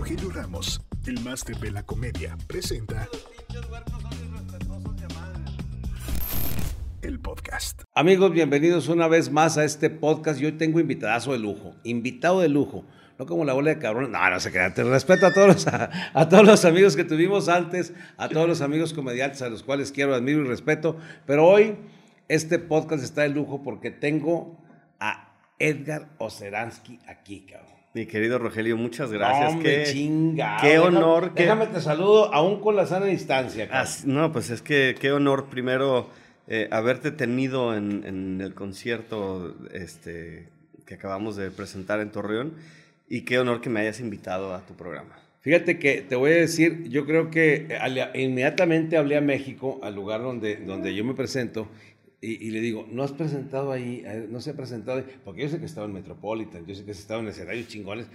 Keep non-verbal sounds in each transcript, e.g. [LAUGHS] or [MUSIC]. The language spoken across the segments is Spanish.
Rogelio Ramos, el máster de la comedia, presenta el podcast. Amigos, bienvenidos una vez más a este podcast. Yo tengo invitadazo de lujo, invitado de lujo. No como la bola de cabrón. No, no se queda. Te respeto a todos, los, a, todos los amigos que tuvimos antes, a todos los amigos comediantes a los cuales quiero, admiro y respeto. Pero hoy este podcast está de lujo porque tengo a Edgar Oceransky aquí, cabrón. Mi querido Rogelio, muchas gracias. Hombre, qué, chingado. Qué honor. Déjame, te saludo aún con la sana distancia. no, pues es que qué honor primero eh, haberte tenido en, en, el concierto este, que acabamos de presentar en Torreón y qué honor que me hayas invitado a tu programa. Fíjate que te voy a decir, yo creo que inmediatamente hablé a México, al lugar donde, donde yo me presento, y, le digo, ¿no has presentado ahí? Eh, ¿No se ha presentado ahí? Porque yo sé que estaba en Metropolitan, yo sé que has estado en escenarios chingones.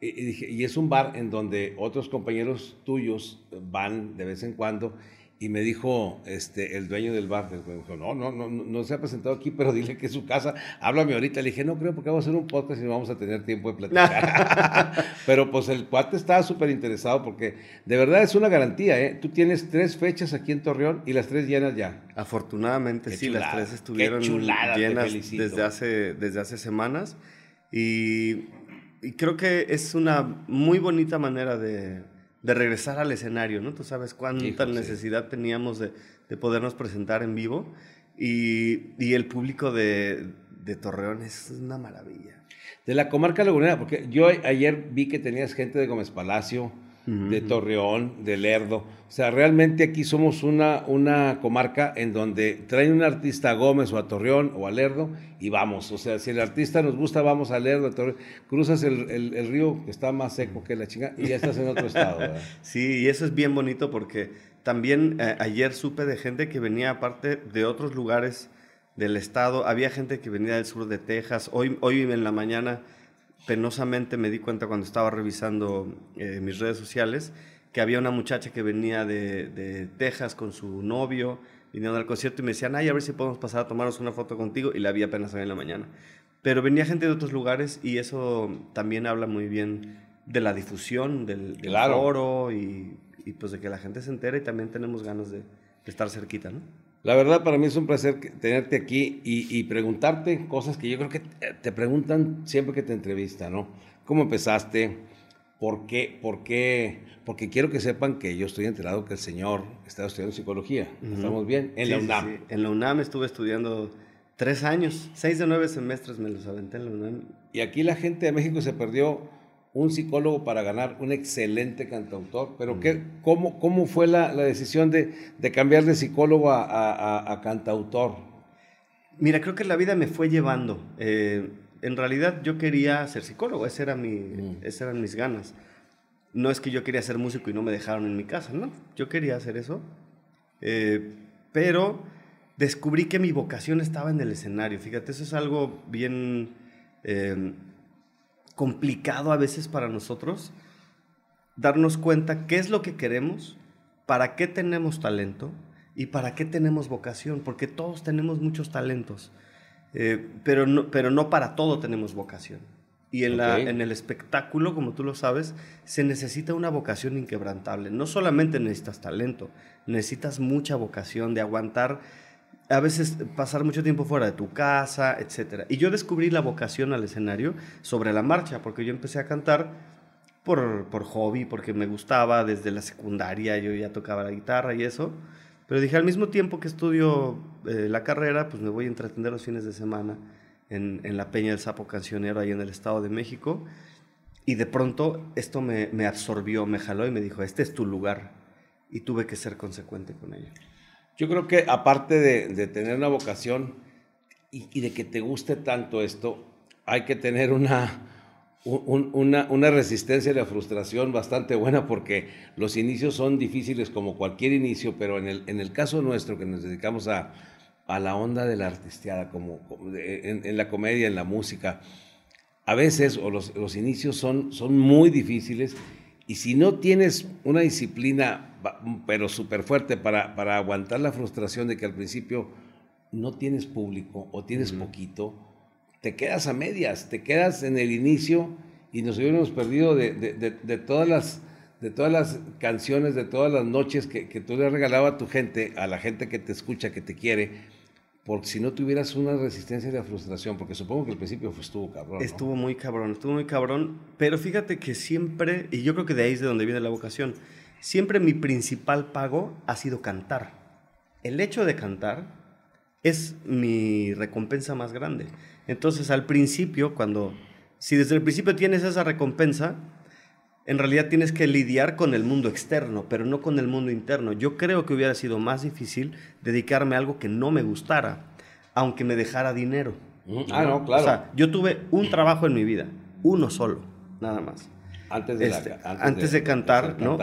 Y, y, dije, y es un bar en donde otros compañeros tuyos van de vez en cuando y me dijo este, el dueño del bar, me dijo, no, no, no, no se ha presentado aquí, [LAUGHS] pero dile que es su casa, háblame ahorita. Le dije, no creo porque vamos a hacer un podcast y no vamos a tener tiempo de platicar. [LAUGHS] pero pues el cuate estaba súper interesado porque de verdad es una garantía, ¿eh? Tú tienes tres fechas aquí en Torreón y las tres llenas ya. Afortunadamente, sí, las tres estuvieron llenas desde hace, desde hace semanas y, y creo que es una muy bonita manera de de regresar al escenario, ¿no? Tú sabes cuánta necesidad teníamos de, de, podernos presentar en vivo y, y el público de, de, Torreón es una maravilla. De la comarca lagunera, porque yo ayer vi que tenías gente de Gómez Palacio, de Torreón, de Lerdo. O sea, realmente aquí somos una, una comarca en donde traen un artista a Gómez o a Torreón o a Lerdo y vamos. O sea, si el artista nos gusta, vamos a Lerdo, a Torreón. Cruzas el, el, río que está más seco que la chinga y ya estás en otro estado. [LAUGHS] Sí, y eso es bien bonito porque también eh, ayer supe de gente que venía aparte de otros lugares del estado. Había gente que venía del sur de Texas. Hoy, hoy en la mañana penosamente me di cuenta cuando estaba revisando eh, mis redes sociales que había una muchacha que venía de, Texas con su novio, viniendo al concierto y me decían, ay, a ver si podemos pasar a tomarnos una foto contigo, y la vi apenas hoy en la mañana. Pero venía gente de otros lugares y eso también habla muy bien de la difusión del, del foro y, y, pues de que la gente se entere y también tenemos ganas de, de estar cerquita, ¿no? La verdad, para mí es un placer tenerte aquí y, preguntarte cosas que yo creo que te preguntan siempre que te entrevistan, ¿no? ¿Cómo empezaste? ¿Por qué? ¿Por qué? Porque quiero que sepan que yo estoy enterado que el señor está estudiando psicología. ¿Estamos bien? En la UNAM. Sí, En la UNAM estuve estudiando tres años, seis de nueve semestres me los aventé en la UNAM. Y aquí la gente de México se perdió un psicólogo para ganar un excelente cantautor. Pero ¿qué, cómo, ¿cómo fue la, la decisión de, de, cambiar de psicólogo a, a, a, cantautor? Mira, creo que la vida me fue llevando. Eh, en realidad yo quería ser psicólogo, esa era mi, mm. esas eran mis ganas. No es que yo quería ser músico y no me dejaron en mi casa, no. Yo quería hacer eso. Eh, pero descubrí que mi vocación estaba en el escenario. Fíjate, eso es algo bien... Eh, complicado a veces para nosotros darnos cuenta qué es lo que queremos, para qué tenemos talento y para qué tenemos vocación, porque todos tenemos muchos talentos, eh, pero, no, pero no para todo tenemos vocación. Y en, la, en el espectáculo, como tú lo sabes, se necesita una vocación inquebrantable. No solamente necesitas talento, necesitas mucha vocación de aguantar a veces pasar mucho tiempo fuera de tu casa, etc. Y yo descubrí la vocación al escenario sobre la marcha, porque yo empecé a cantar por, hobby, porque me gustaba desde la secundaria, yo ya tocaba la guitarra y eso. Pero dije, al mismo tiempo que estudio eh, la carrera, pues me voy a entretener los fines de semana en, en, la Peña del Sapo Cancionero, ahí en el Estado de México. Y de pronto esto me, me absorbió, me jaló y me dijo, este es tu lugar. Y tuve que ser consecuente con ello. Yo creo que aparte de, tener una vocación y, de que te guste tanto esto, hay que tener una, una, una, resistencia a la frustración bastante buena porque los inicios son difíciles como cualquier inicio, pero en el, en el caso nuestro que nos dedicamos a, a la onda de la artisteada, como, en, en, la comedia, en la música, a veces o los, los inicios son, son muy difíciles y si no tienes una disciplina pero súper fuerte para, para, aguantar la frustración de que al principio no tienes público o tienes poquito, te quedas a medias, te quedas en el inicio y nos hubiéramos perdido de, de, todas las de todas las canciones, de todas las noches que, que tú le regalabas a tu gente, a la gente que te escucha, que te quiere, porque si no tuvieras una resistencia de la frustración, porque supongo que al principio estuvo cabrón. Estuvo muy cabrón, estuvo muy cabrón, pero fíjate que siempre, y yo creo que de ahí es de donde viene la vocación, siempre mi principal pago ha sido cantar. El hecho de cantar es mi recompensa más grande. Entonces al principio, cuando, si desde el principio tienes esa recompensa, en realidad tienes que lidiar con el mundo externo, pero no con el mundo interno. Yo creo que hubiera sido más difícil dedicarme a algo que no me gustara, aunque me dejara dinero. Ah, no, claro. O sea, yo tuve un trabajo en mi vida, uno solo, nada más. Antes de, este, antes, de, cantar, ¿no?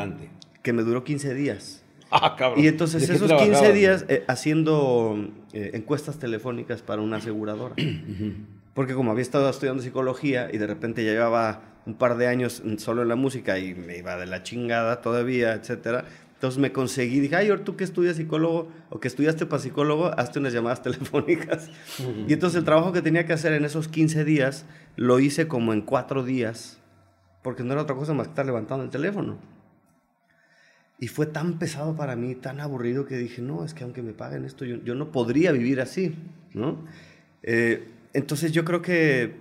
Que me duró 15 días. Ah, cabrón. Y entonces esos 15 días eh, haciendo eh, encuestas telefónicas para una aseguradora. [CLEARS THROAT] Porque como había estado estudiando psicología y de repente ya llevaba un par de años solo en la música y me iba de la chingada todavía, etcétera. Entonces me conseguí, dije, ay, tú que estudias psicólogo o que estudiaste para psicólogo, hazte unas llamadas [LAUGHS] telefónicas. Y entonces el trabajo que tenía que hacer en esos 15 días lo hice como en cuatro días, porque no era otra cosa más que estar levantando el teléfono. Y fue tan pesado para mí, tan aburrido, que dije, no, es que aunque me paguen esto, yo, yo no podría vivir así, ¿no? Eh, entonces yo creo que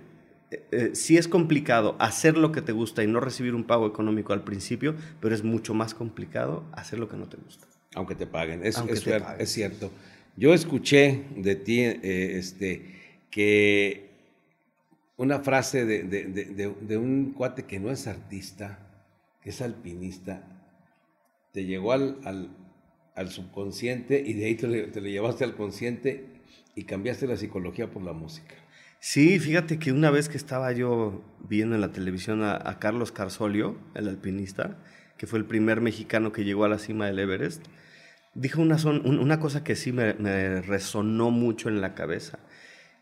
eh, eh, sí es complicado hacer lo que te gusta y no recibir un pago económico al principio, pero es mucho más complicado hacer lo que no te gusta. Aunque te paguen, es, es, cierto. Yo escuché de ti este, que una frase de, de, de, un cuate que no es artista, que es alpinista, te llegó al, al, subconsciente y de ahí te, te le llevaste al consciente y cambiaste la psicología por la música. Sí, fíjate que una vez que estaba yo viendo en la televisión a, Carlos Carsolio, el alpinista, que fue el primer mexicano que llegó a la cima del Everest, dijo una, una cosa que sí me, resonó mucho en la cabeza.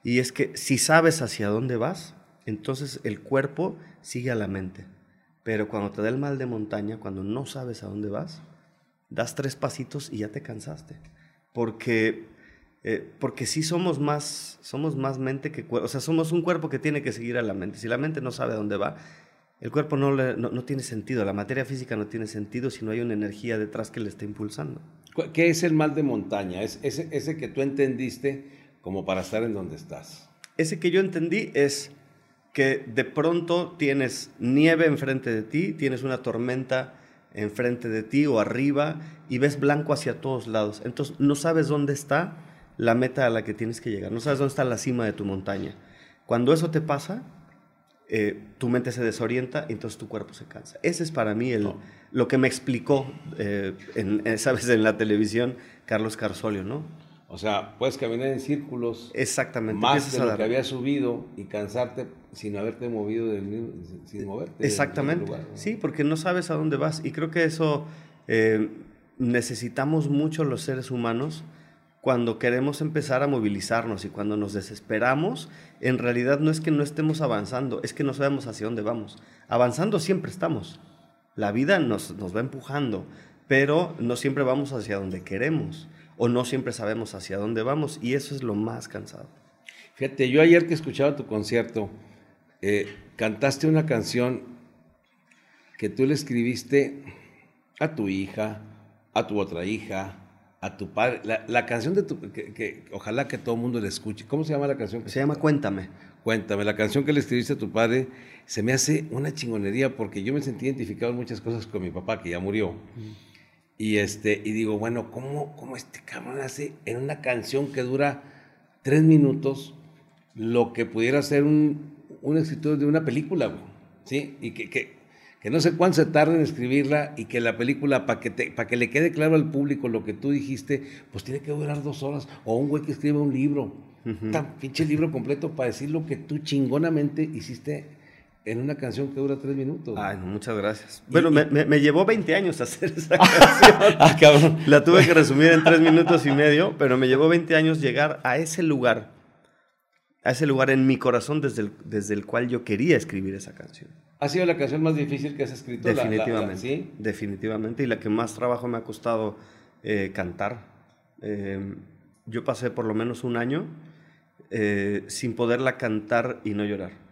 Y es que si sabes hacia dónde vas, entonces el cuerpo sigue a la mente. Pero cuando te da el mal de montaña, cuando no sabes a dónde vas, das tres pasitos y ya te cansaste. Porque eh, porque sí somos más, somos más mente que cuerpo. O sea, somos un cuerpo que tiene que seguir a la mente. Si la mente no sabe a dónde va, el cuerpo no, no, tiene sentido. La materia física no tiene sentido si no hay una energía detrás que le está impulsando. ¿Qué es el mal de montaña? Es ese, ese que tú entendiste como para estar en donde estás. Ese que yo entendí es que de pronto tienes nieve enfrente de ti, tienes una tormenta enfrente de ti o arriba y ves blanco hacia todos lados. Entonces no sabes dónde está la meta a la que tienes que llegar, no sabes dónde está la cima de tu montaña. Cuando eso te pasa, eh, tu mente se desorienta y entonces tu cuerpo se cansa. Ese es para mí el, lo que me explicó, eh, en, eh, [LAUGHS] sabes, en la televisión, Carlos Carsolio, ¿no? O sea, puedes caminar en círculos. Exactamente. Más de lo que habías subido y cansarte sin haberte movido del mismo, sin moverte. Exactamente. Sí, porque no sabes a dónde vas. Y creo que eso necesitamos mucho los seres humanos cuando queremos empezar a movilizarnos y cuando nos desesperamos, en realidad no es que no estemos avanzando, es que no sabemos hacia dónde vamos. Avanzando siempre estamos. La vida nos, nos va empujando, pero no siempre vamos hacia donde queremos o no siempre sabemos hacia dónde vamos y eso es lo más cansado. Fíjate, yo ayer que escuchaba tu concierto, eh, cantaste una canción que tú le escribiste a tu hija, a tu otra hija, a tu padre. La, canción de tu. Que, ojalá que todo el mundo la escuche. ¿Cómo se llama la canción? se llama Cuéntame. Cuéntame. La canción que le escribiste a tu padre se me hace una chingonería porque yo me sentí identificado en muchas cosas con mi papá, que ya murió. Y, este, y digo, bueno, ¿cómo, ¿cómo este cabrón hace en una canción que dura tres minutos lo que pudiera ser un, un escritor de una película? ¿Sí? Y que, que que no sé cuánto se tarda en escribirla y que la película, para que, que le quede claro al público lo que tú dijiste, pues tiene que durar dos horas. O un güey que escribe un libro, un pinche libro completo para decir lo que tú chingonamente hiciste en una canción que dura tres minutos. Ay, muchas gracias. Bueno, me, me, llevó 20 años hacer esa [LAUGHS] canción. ah, cabrón. La tuve que resumir en tres minutos y medio, pero me llevó 20 años llegar a ese lugar, a ese lugar en mi corazón desde el, desde el cual yo quería escribir esa canción. ¿Ha sido la canción más difícil que has escrito? Definitivamente. ¿sí? Definitivamente. Y la que más trabajo me ha costado eh, cantar. Eh, yo pasé por lo menos un año eh, sin poderla cantar y no llorar.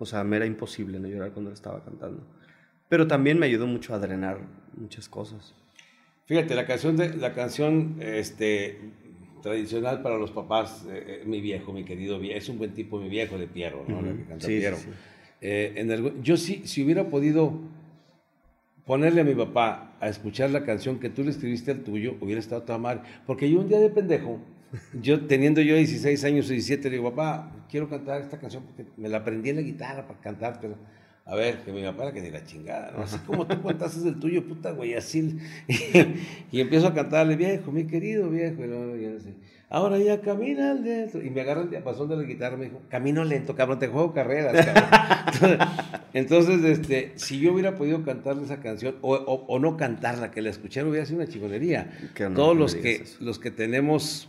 O sea, me era imposible no llorar cuando estaba cantando. Pero también me ayudó mucho a drenar muchas cosas. Fíjate, la canción, de, la canción este, tradicional para los papás, eh, eh, mi viejo, mi querido viejo, es un buen tipo, mi viejo de Piero, ¿no? que canta Piero. Eh, en yo sí, si hubiera podido ponerle a mi papá a escuchar la canción que tú le escribiste al tuyo, hubiera estado toda mal. Porque yo un día de pendejo, yo teniendo yo 16 años o 17, le digo, papá, quiero cantar esta canción porque me la aprendí en la guitarra para cantar, pero a ver, que mi papá que ni la chingada, ¿no? Así como tú contaste el tuyo, puta güey, así. [LAUGHS] y empiezo a cantarle, viejo, mi querido viejo. Y ahora ya camina al dentro. Y me agarra el diapasón de la guitarra, me dijo, camino lento, cabrón, te juego carreras, cabrón. [LAUGHS] Entonces, este, si yo hubiera podido cantarle esa canción, o, o, no cantarla, que la escuchara, hubiera sido una chingonería. Todos los que, los que tenemos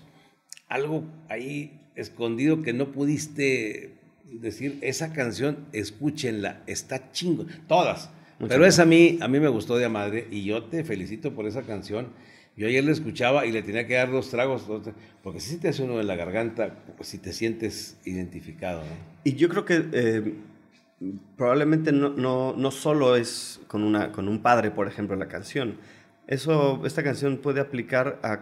algo ahí escondido que no pudiste decir, esa canción, escúchenla, está chingo, todas. pero esa a mí, a mí me gustó de madre y yo te felicito por esa canción. Yo ayer la escuchaba y le tenía que dar dos tragos, porque si te hace uno en la garganta, pues, si te sientes identificado. Y yo creo que eh, probablemente no, no, no, solo es con, una, con un padre, por ejemplo, la canción. Eso, esta canción puede aplicar a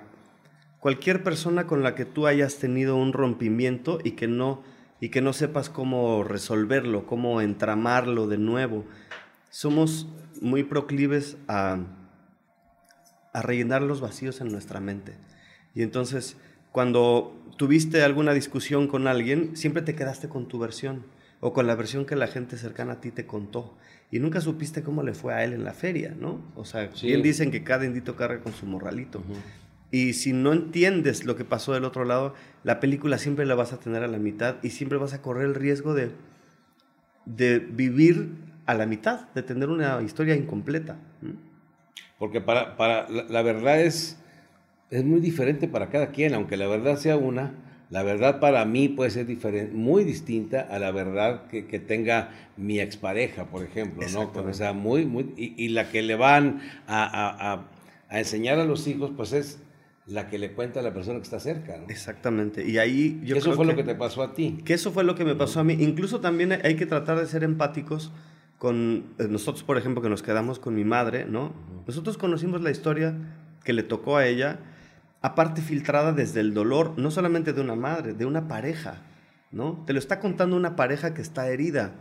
cualquier persona con la que tú hayas tenido un rompimiento y que no y que no sepas cómo resolverlo, cómo entramarlo de nuevo. Somos muy proclives a, a rellenar los vacíos en nuestra mente. Y entonces, cuando tuviste alguna discusión con alguien, siempre te quedaste con tu versión o con la versión que la gente cercana a ti te contó. Y nunca supiste cómo le fue a él en la feria, ¿no? O sea, bien dicen que cada indito carga con su morralito. Y si no entiendes lo que pasó del otro lado, la película siempre la vas a tener a la mitad y siempre vas a correr el riesgo de, de vivir a la mitad, de tener una historia incompleta. Porque para, para la, verdad es, es muy diferente para cada quien, aunque la verdad sea una, la verdad para mí puede ser diferente, muy distinta a la verdad que, que tenga mi expareja, por ejemplo, ¿no? O sea, muy, muy, y, la que le van a, a, a enseñar a los hijos, pues es la que le cuenta a la persona que está cerca. ¿no? Exactamente. Y ahí yo eso fue lo que te pasó a ti. Que eso fue lo que me pasó a mí. Incluso también hay que tratar de ser empáticos con eh, nosotros, por ejemplo, que nos quedamos con mi madre, ¿no? Nosotros conocimos la historia que le tocó a ella, aparte filtrada desde el dolor, no solamente de una madre, de una pareja, ¿no? Te lo está contando una pareja que está herida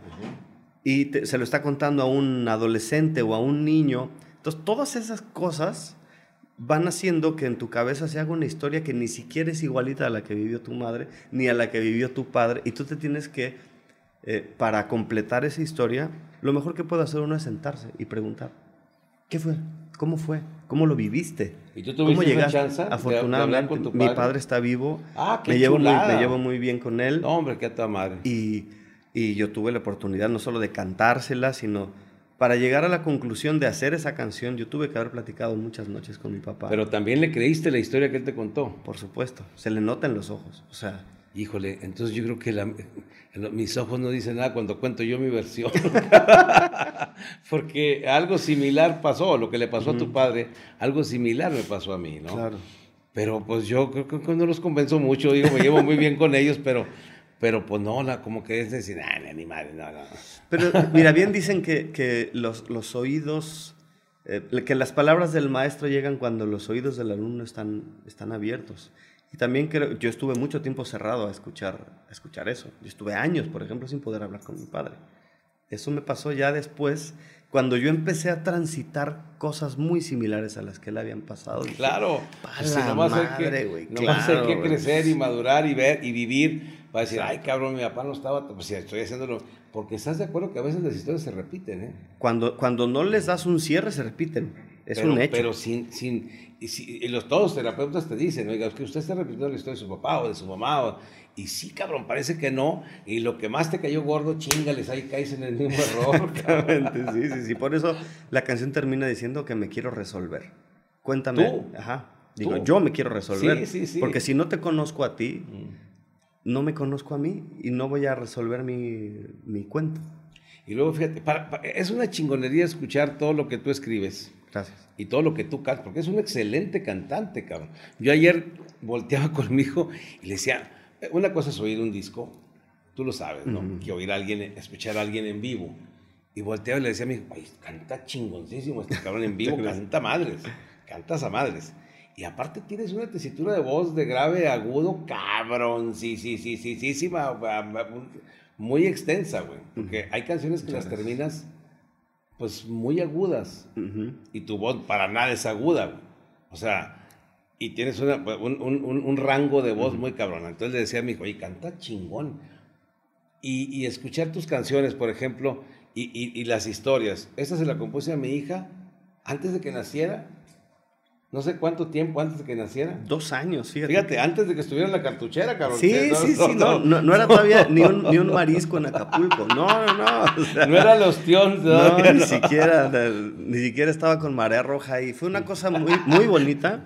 y se lo está contando a un adolescente o a un niño. Entonces, todas esas cosas van haciendo que en tu cabeza se haga una historia que ni siquiera es igualita a la que vivió tu madre, ni a la que vivió tu padre, y tú te tienes que, eh, para completar esa historia, lo mejor que puede hacer uno es sentarse y preguntar, ¿qué fue? ¿Cómo fue? ¿Cómo lo viviste? ¿Y tú ¿Cómo llegaste? Chance Afortunadamente, con tu padre? mi padre está vivo. Ah, qué me, llevo muy, me llevo muy bien con él. No, hombre, qué tu madre. Y, y yo tuve la oportunidad no solo de cantársela, sino para llegar a la conclusión de hacer esa canción, yo tuve que haber platicado muchas noches con mi papá. Pero también le creíste la historia que él te contó. Por supuesto, se le nota en los ojos. O sea, híjole, entonces yo creo que mis ojos no dicen nada cuando cuento yo mi versión. [LAUGHS] Porque algo similar pasó, lo que le pasó a tu padre, algo similar me pasó a mí, ¿no? Claro. Pero pues yo creo que no los convenzo mucho, digo, me llevo muy bien con ellos, pero pero pues no, la, como que es decir, ah, ni madre, no, no. Pero [LAUGHS] mira, bien dicen que, que los, los, oídos, eh, que las palabras del maestro llegan cuando los oídos del alumno están, están abiertos. Y también creo, yo estuve mucho tiempo cerrado a escuchar, a escuchar eso. Yo estuve años, por ejemplo, sin poder hablar con mi padre. Eso me pasó ya después, cuando yo empecé a transitar cosas muy similares a las que le habían pasado. claro, pues si nomás madre, hay que, hay que crecer y madurar y ver y vivir va a decir, ay cabrón, mi papá no estaba, pues si estoy haciéndolo, porque estás de acuerdo que a veces las historias se repiten, ¿eh? Cuando, cuando no les das un cierre, se repiten, es un hecho. Pero sin, sin, y, si, los, todos los terapeutas te dicen, oiga, es que usted está repitiendo la historia de su papá o de su mamá, y sí, cabrón, parece que no, y lo que más te cayó gordo, chingales, ahí caes en el mismo [LAUGHS] error. sí, sí, sí, por eso la canción termina diciendo que me quiero resolver. Cuéntame. ¿Tú? Ajá. Digo, yo me quiero resolver. Sí, sí, sí. Porque si no te conozco a ti, mm no me conozco a mí y no voy a resolver mi, mi cuento. Y luego, fíjate, es una chingonería escuchar todo lo que tú escribes. Gracias. Y todo lo que tú cantas, porque es un excelente cantante, cabrón. Yo ayer volteaba [LAUGHS] con mi hijo y le decía, una cosa es oír un disco, tú lo sabes, ¿no? Que oír a alguien, escuchar a alguien en vivo. Y volteaba y le decía a mi hijo, ay, canta chingoncísimo este cabrón en [LAUGHS] vivo, canta madres, cantas a madres. Y aparte tienes una tesitura de voz de grave, agudo, cabrón, sí, sí, sí, sí, sí, sí, muy extensa, güey. Porque hay canciones que las terminas, pues, muy agudas. Y tu voz para nada es aguda, güey. O sea, y tienes una, un, un, un, rango de voz muy cabrón. Entonces le decía a mi hijo, oye, canta chingón. Y, y escuchar tus canciones, por ejemplo, y, y, y, las historias. Esta se la compuse a mi hija antes de que naciera no sé cuánto tiempo antes de que naciera. Dos años, fíjate. Fíjate, antes de que estuviera en la cartuchera, cabrón. Sí, sí, sí, no, no, era todavía ni un, ni un, marisco en Acapulco. No, no, no. no era los tions. No, ni siquiera, ni siquiera estaba con marea roja y fue una cosa muy, muy bonita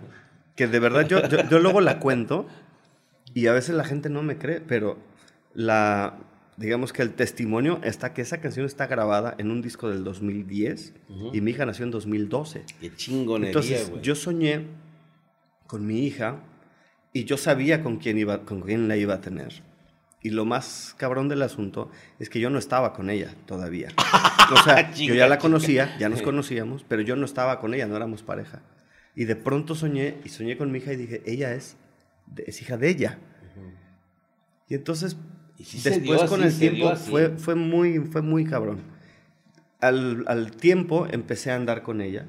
que de verdad yo, yo, yo luego la cuento y a veces la gente no me cree, pero la, digamos que el testimonio está que esa canción está grabada en un disco del 2010 y mi hija nació en 2012. Qué chingonería, Entonces, yo soñé con mi hija y yo sabía con quién, iba, con quién la iba a tener. Y lo más cabrón del asunto es que yo no estaba con ella todavía. [LAUGHS] O sea, yo ya la conocía, ya nos conocíamos, pero yo no estaba con ella, no éramos pareja. Y de pronto soñé y soñé con mi hija y dije, ella es, es hija de ella. Y entonces Después con el tiempo fue, fue, muy, fue muy cabrón. Al, al tiempo empecé a andar con ella,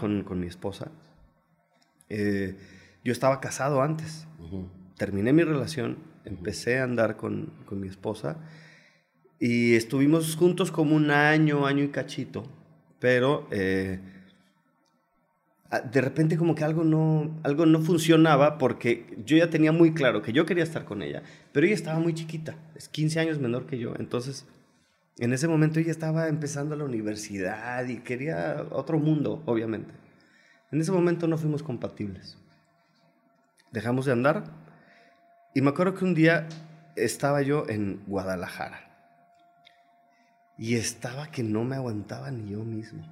con, con, mi esposa. Eh, yo estaba casado antes. Terminé mi relación, empecé a andar con, con mi esposa y estuvimos juntos como un año, año y cachito, pero eh, de repente como que algo no, algo no funcionaba porque yo ya tenía muy claro que yo quería estar con ella, pero ella estaba muy chiquita, es 15 años menor que yo, entonces en ese momento ella estaba empezando la universidad y quería otro mundo, obviamente. En ese momento no fuimos compatibles. Dejamos de andar y me acuerdo que un día estaba yo en Guadalajara y estaba que no me aguantaba ni yo mismo.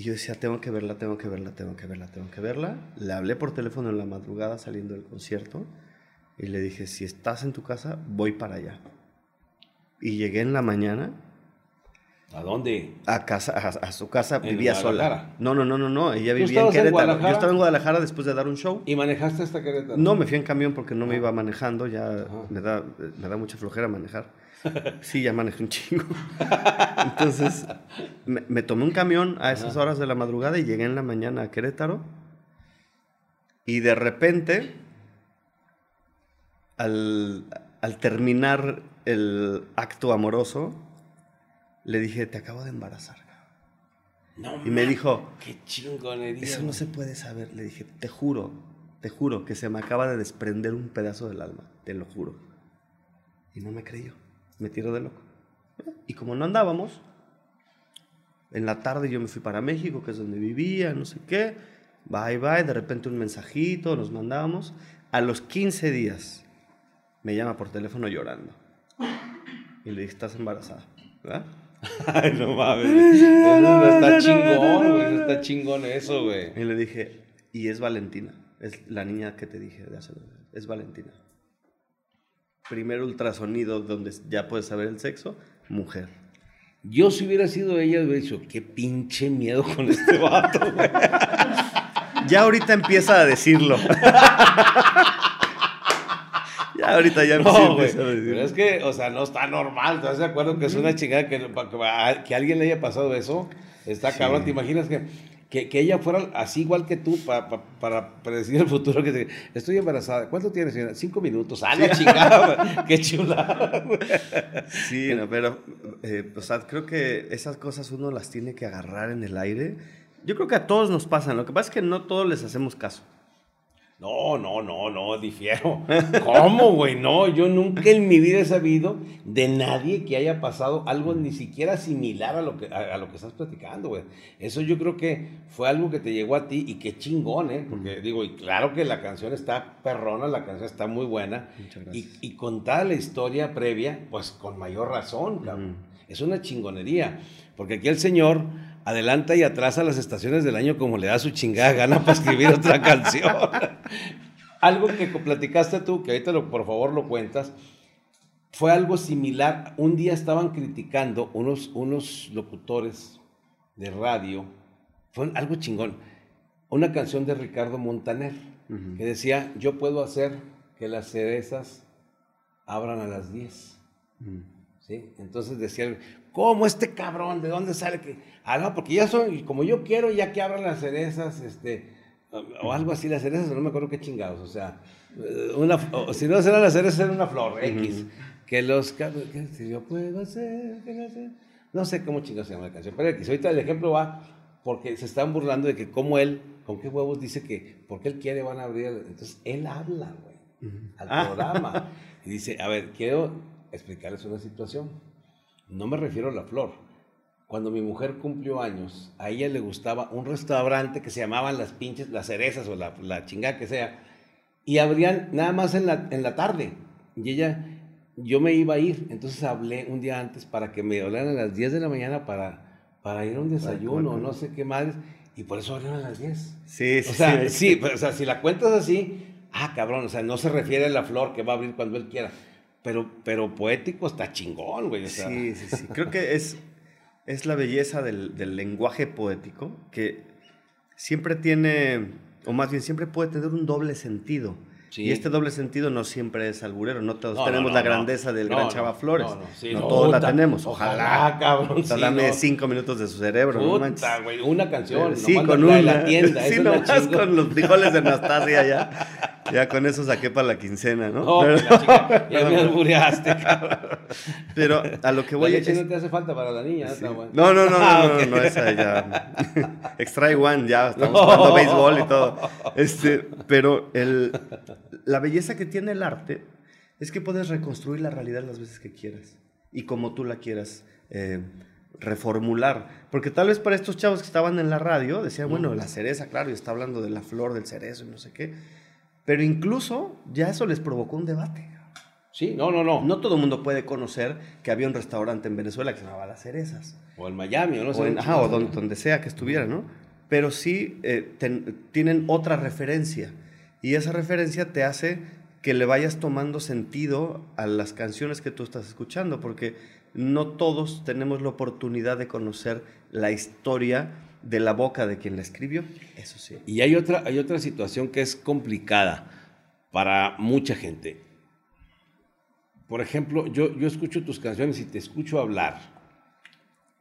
Y yo decía, tengo que verla, tengo que verla, tengo que verla, tengo que verla. Le hablé por teléfono en la madrugada saliendo del concierto y le dije, si estás en tu casa, voy para allá. Y llegué en la mañana. ¿A dónde? A casa, a, su casa, vivía sola. No, no, no, no, no, ella vivía en Querétaro. yo estaba en Guadalajara después de dar un show. ¿Y manejaste hasta Querétaro? No, me fui en camión porque no me iba manejando, ya me da, me da mucha flojera manejar. Sí, ya manejé un chingo. Entonces, me, tomé un camión a esas horas de la madrugada y llegué en la mañana a Querétaro. Y de repente, al, terminar el acto amoroso, le dije, te acabo de embarazar. y me dijo, qué chingonería. Eso no se puede saber. Le dije, te juro, te juro que se me acaba de desprender un pedazo del alma, te lo juro. Y no me creyó me tiró de loco. Y como no andábamos, en la tarde yo me fui para México, que es donde vivía, no sé qué. Bye bye, de repente un mensajito, nos mandábamos. A los 15 días me llama por teléfono llorando. Y le dije, estás embarazada, ¿verdad? [LAUGHS] Ay, no mames. Eso está chingón, güey. Está chingón eso, güey. Y le dije, y es Valentina. Es la niña que te dije de hace Es Valentina primer ultrasonido donde ya puedes saber el sexo, mujer. Yo si hubiera sido ella, hubiera dicho, qué pinche miedo con este vato, [LAUGHS] Ya ahorita empieza a decirlo. [LAUGHS] ya ahorita ya no, a decir. Pero es que, o sea, no está normal. ¿Estás de acuerdo que es una chingada que, que, que a alguien le haya pasado eso? Está cabrón. ¿Te imaginas que que, que, ella fuera así igual que tú para predecir el futuro. Que estoy embarazada. ¿Cuánto tienes, señora? Cinco minutos. ¡Ah, la chingada! ¡Qué chula! sí, no, pero eh, o sea, creo que esas cosas uno las tiene que agarrar en el aire. Yo creo que a todos nos pasan. Lo que pasa es que no todos les hacemos caso. No, no, no, no, difiero. ¿Cómo, güey? No, yo nunca en mi vida he sabido de nadie que haya pasado algo ni siquiera similar a lo que, a, lo que estás platicando, güey. Eso yo creo que fue algo que te llegó a ti y qué chingón, ¿eh? Porque digo, y claro que la canción está perrona, la canción está muy buena. Muchas gracias. Y, y contada la historia previa, pues con mayor razón, cabrón. Es una chingonería. Porque aquí el señor adelanta y atrasa las estaciones del año como le da su chingada gana para escribir otra [LAUGHS] canción. Algo que platicaste tú, que ahorita lo, por favor lo cuentas, fue algo similar. Un día estaban criticando unos, unos locutores de radio, fue algo chingón, una canción de Ricardo Montaner, que decía, yo puedo hacer que las cerezas abran a las 10. ¿Sí? Entonces decía, ¿cómo este cabrón? ¿De dónde sale? que Ah, no, porque ya son, como yo quiero, ya que abran las cerezas, este, o algo así, las cerezas, no me acuerdo qué chingados, o sea, una, si no serán las cerezas, era una flor, X. Que los, que, si yo puedo hacer, no sé cómo chingados se llama la canción, pero X. Ahorita el ejemplo va porque se están burlando de que como él, con qué huevos dice que, porque él quiere van a abrir, entonces él habla, güey, al ah. programa. [LAUGHS] Y dice, a ver, quiero explicarles una situación. No me refiero a la flor. Cuando mi mujer cumplió años, a ella le gustaba un restaurante que se llamaban las pinches, las cerezas o la, la chingada que sea, y abrían nada más en la, en la tarde. Y ella, yo me iba a ir, entonces hablé un día antes para que me hablaran a las 10 de la mañana para, para ir a un desayuno, no sé qué más, y por eso abrieron a las 10. Sí, sí, o sea, sí. o sea, si la cuentas así, ah, cabrón, o sea, no se refiere a la flor que va a abrir cuando él quiera. Pero, pero poético está chingón, güey. Sí, sí, sí. Creo que es, es la belleza del, del, lenguaje poético que siempre tiene, o más bien siempre puede tener un doble sentido. Y este doble sentido no siempre es alburero, no todos tenemos la grandeza del gran Chava Flores. No, todos la tenemos. Ojalá, cabrón. Dame cinco minutos de su cerebro. Puta, güey, una canción. Sí, con una. [LAUGHS] la tienda. Sí, nomás con los frijoles de Anastasia ya. [LAUGHS] Ya con eso saqué para la quincena, ¿no? No, pero, la chica, ya me [LAUGHS] albureaste, cabrón. Pero a lo que voy la leche no te hace falta para la niña, sí. no, no, no, no, ah, no, no, esa ya. Extra one, ya estamos jugando béisbol y todo. Este, pero el, la belleza que tiene el arte es que puedes reconstruir la realidad las veces que quieras y como tú la quieras eh, reformular. Porque tal vez para estos chavos que estaban en la radio decían, bueno, la cereza, claro, y está hablando de la flor del cerezo y no sé qué. Pero incluso ya eso les provocó un debate. Sí, no, no, no. No todo el mundo puede conocer que había un restaurante en Venezuela que se llamaba Las Cerezas. O en Miami, o no sé. O, en, o donde, sea que estuviera, ¿no? Pero sí eh, tienen otra referencia. Y esa referencia te hace que le vayas tomando sentido a las canciones que tú estás escuchando, porque no todos tenemos la oportunidad de conocer la historia de la boca de quien la escribió, eso sí. Y hay otra, hay otra situación que es complicada para mucha gente. Por ejemplo, yo, yo escucho tus canciones y te escucho hablar.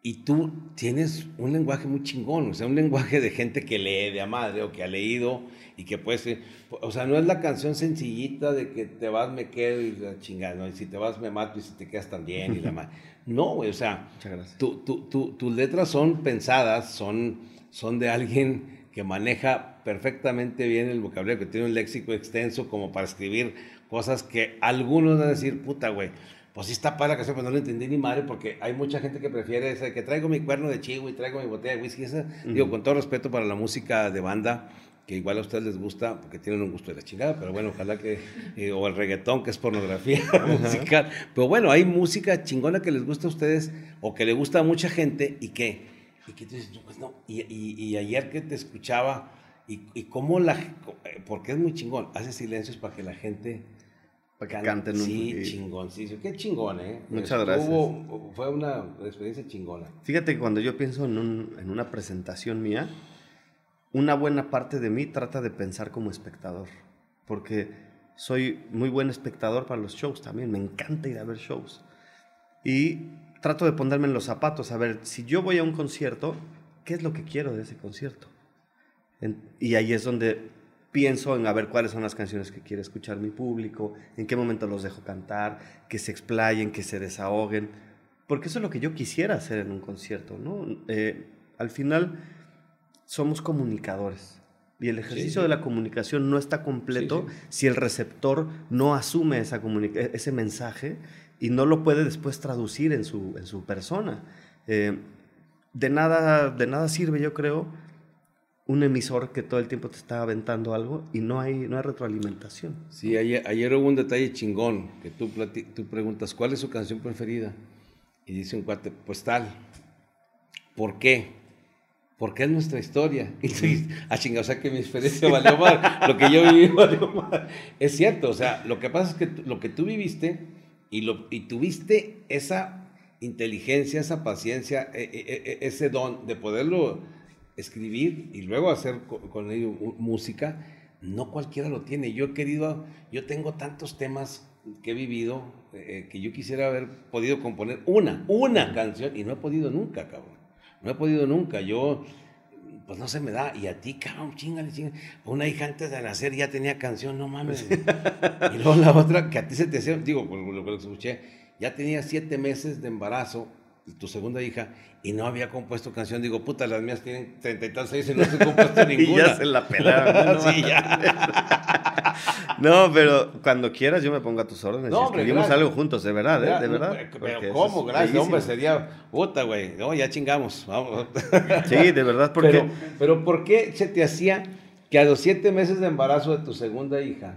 Y tú tienes un lenguaje muy chingón, o sea, un lenguaje de gente que lee de a madre o que ha leído y que puede ser, o sea, no es la canción sencillita de que te vas, me quedo y la chingada, ¿no? Y si te vas, me mato y si te quedas también y la madre. [LAUGHS] No, güey, o sea, tus letras son pensadas, son, son de alguien que maneja perfectamente bien el vocabulario, que tiene un léxico extenso como para escribir cosas que algunos van a decir, puta, güey pues sí está para la canción, pero no lo entendí ni madre, porque hay mucha gente que prefiere ese, que traigo mi cuerno de chivo y traigo mi botella de whisky. Esa, Digo, con todo respeto para la música de banda, que igual a ustedes les gusta, porque tienen un gusto de la chingada, pero bueno, ojalá que, eh, o el reggaetón, que es pornografía [LAUGHS] musical. Pero bueno, hay música chingona que les gusta a ustedes, o que le gusta a mucha gente, y que, y que tú dices, pues no, y, y, ayer que te escuchaba, y, y cómo la, porque es muy chingón, hace silencios para que la gente para que canten un Sí, chingoncísimo. Qué chingón, ¿eh? Muchas gracias. fue una experiencia chingona. Fíjate que cuando yo pienso en, un, en una presentación mía, una buena parte de mí trata de pensar como espectador. Porque soy muy buen espectador para los shows también. Me encanta ir a ver shows. Y trato de ponerme en los zapatos. A ver, si yo voy a un concierto, ¿qué es lo que quiero de ese concierto? y ahí es donde pienso en a ver cuáles son las canciones que quiere escuchar mi público, en qué momento los dejo cantar, que se explayen, que se desahoguen, porque eso es lo que yo quisiera hacer en un concierto, ¿no? Eh, al final somos comunicadores y el ejercicio de la comunicación no está completo si el receptor no asume esa e-, ese mensaje y no lo puede después traducir en su, en su persona. Eh, de, nada, de nada sirve, yo creo, un emisor que todo el tiempo te está aventando algo y no hay, no hay retroalimentación. Sí, ayer, ayer hubo un detalle chingón que tú, tú preguntas, ¿cuál es su canción preferida? Y dice un cuate, pues tal. ¿Por qué? Porque es nuestra historia. [LAUGHS] Y tú dices, ah, chinga, o sea que mi experiencia valió mal, lo que yo viví [LAUGHS] valió mal. Es cierto, o sea, lo que pasa es que lo que tú viviste y, lo, y tuviste esa inteligencia, esa paciencia, e, e, e, ese don de poderlo escribir y luego hacer con, ello música, no cualquiera lo tiene. Yo he querido, yo tengo tantos temas que he vivido eh, que yo quisiera haber podido componer una, una canción y no he podido nunca, cabrón. No he podido nunca. Yo, pues no se me da. Y a ti, cabrón, chingale, chingale. Una hija antes de nacer ya tenía canción, no mames. y luego la otra, que a ti se te hacía, digo, por lo que escuché, ya tenía siete meses de embarazo, tu segunda hija, y no había compuesto canción. Digo, puta, las mías tienen treinta y tantos y no se compuesto [LAUGHS] ninguna. y ya se la pelaron. [LAUGHS] sí, ya. [LAUGHS] no, pero cuando quieras yo me pongo a tus órdenes. No, escribimos algo juntos, de verdad, ¿eh? De verdad. Pero ¿cómo? Gracias, hombre, sería, puta, güey. No, ya chingamos. Vamos. sí, de verdad, porque... Pero, pero ¿por qué se te hacía que a los siete meses de embarazo de tu segunda hija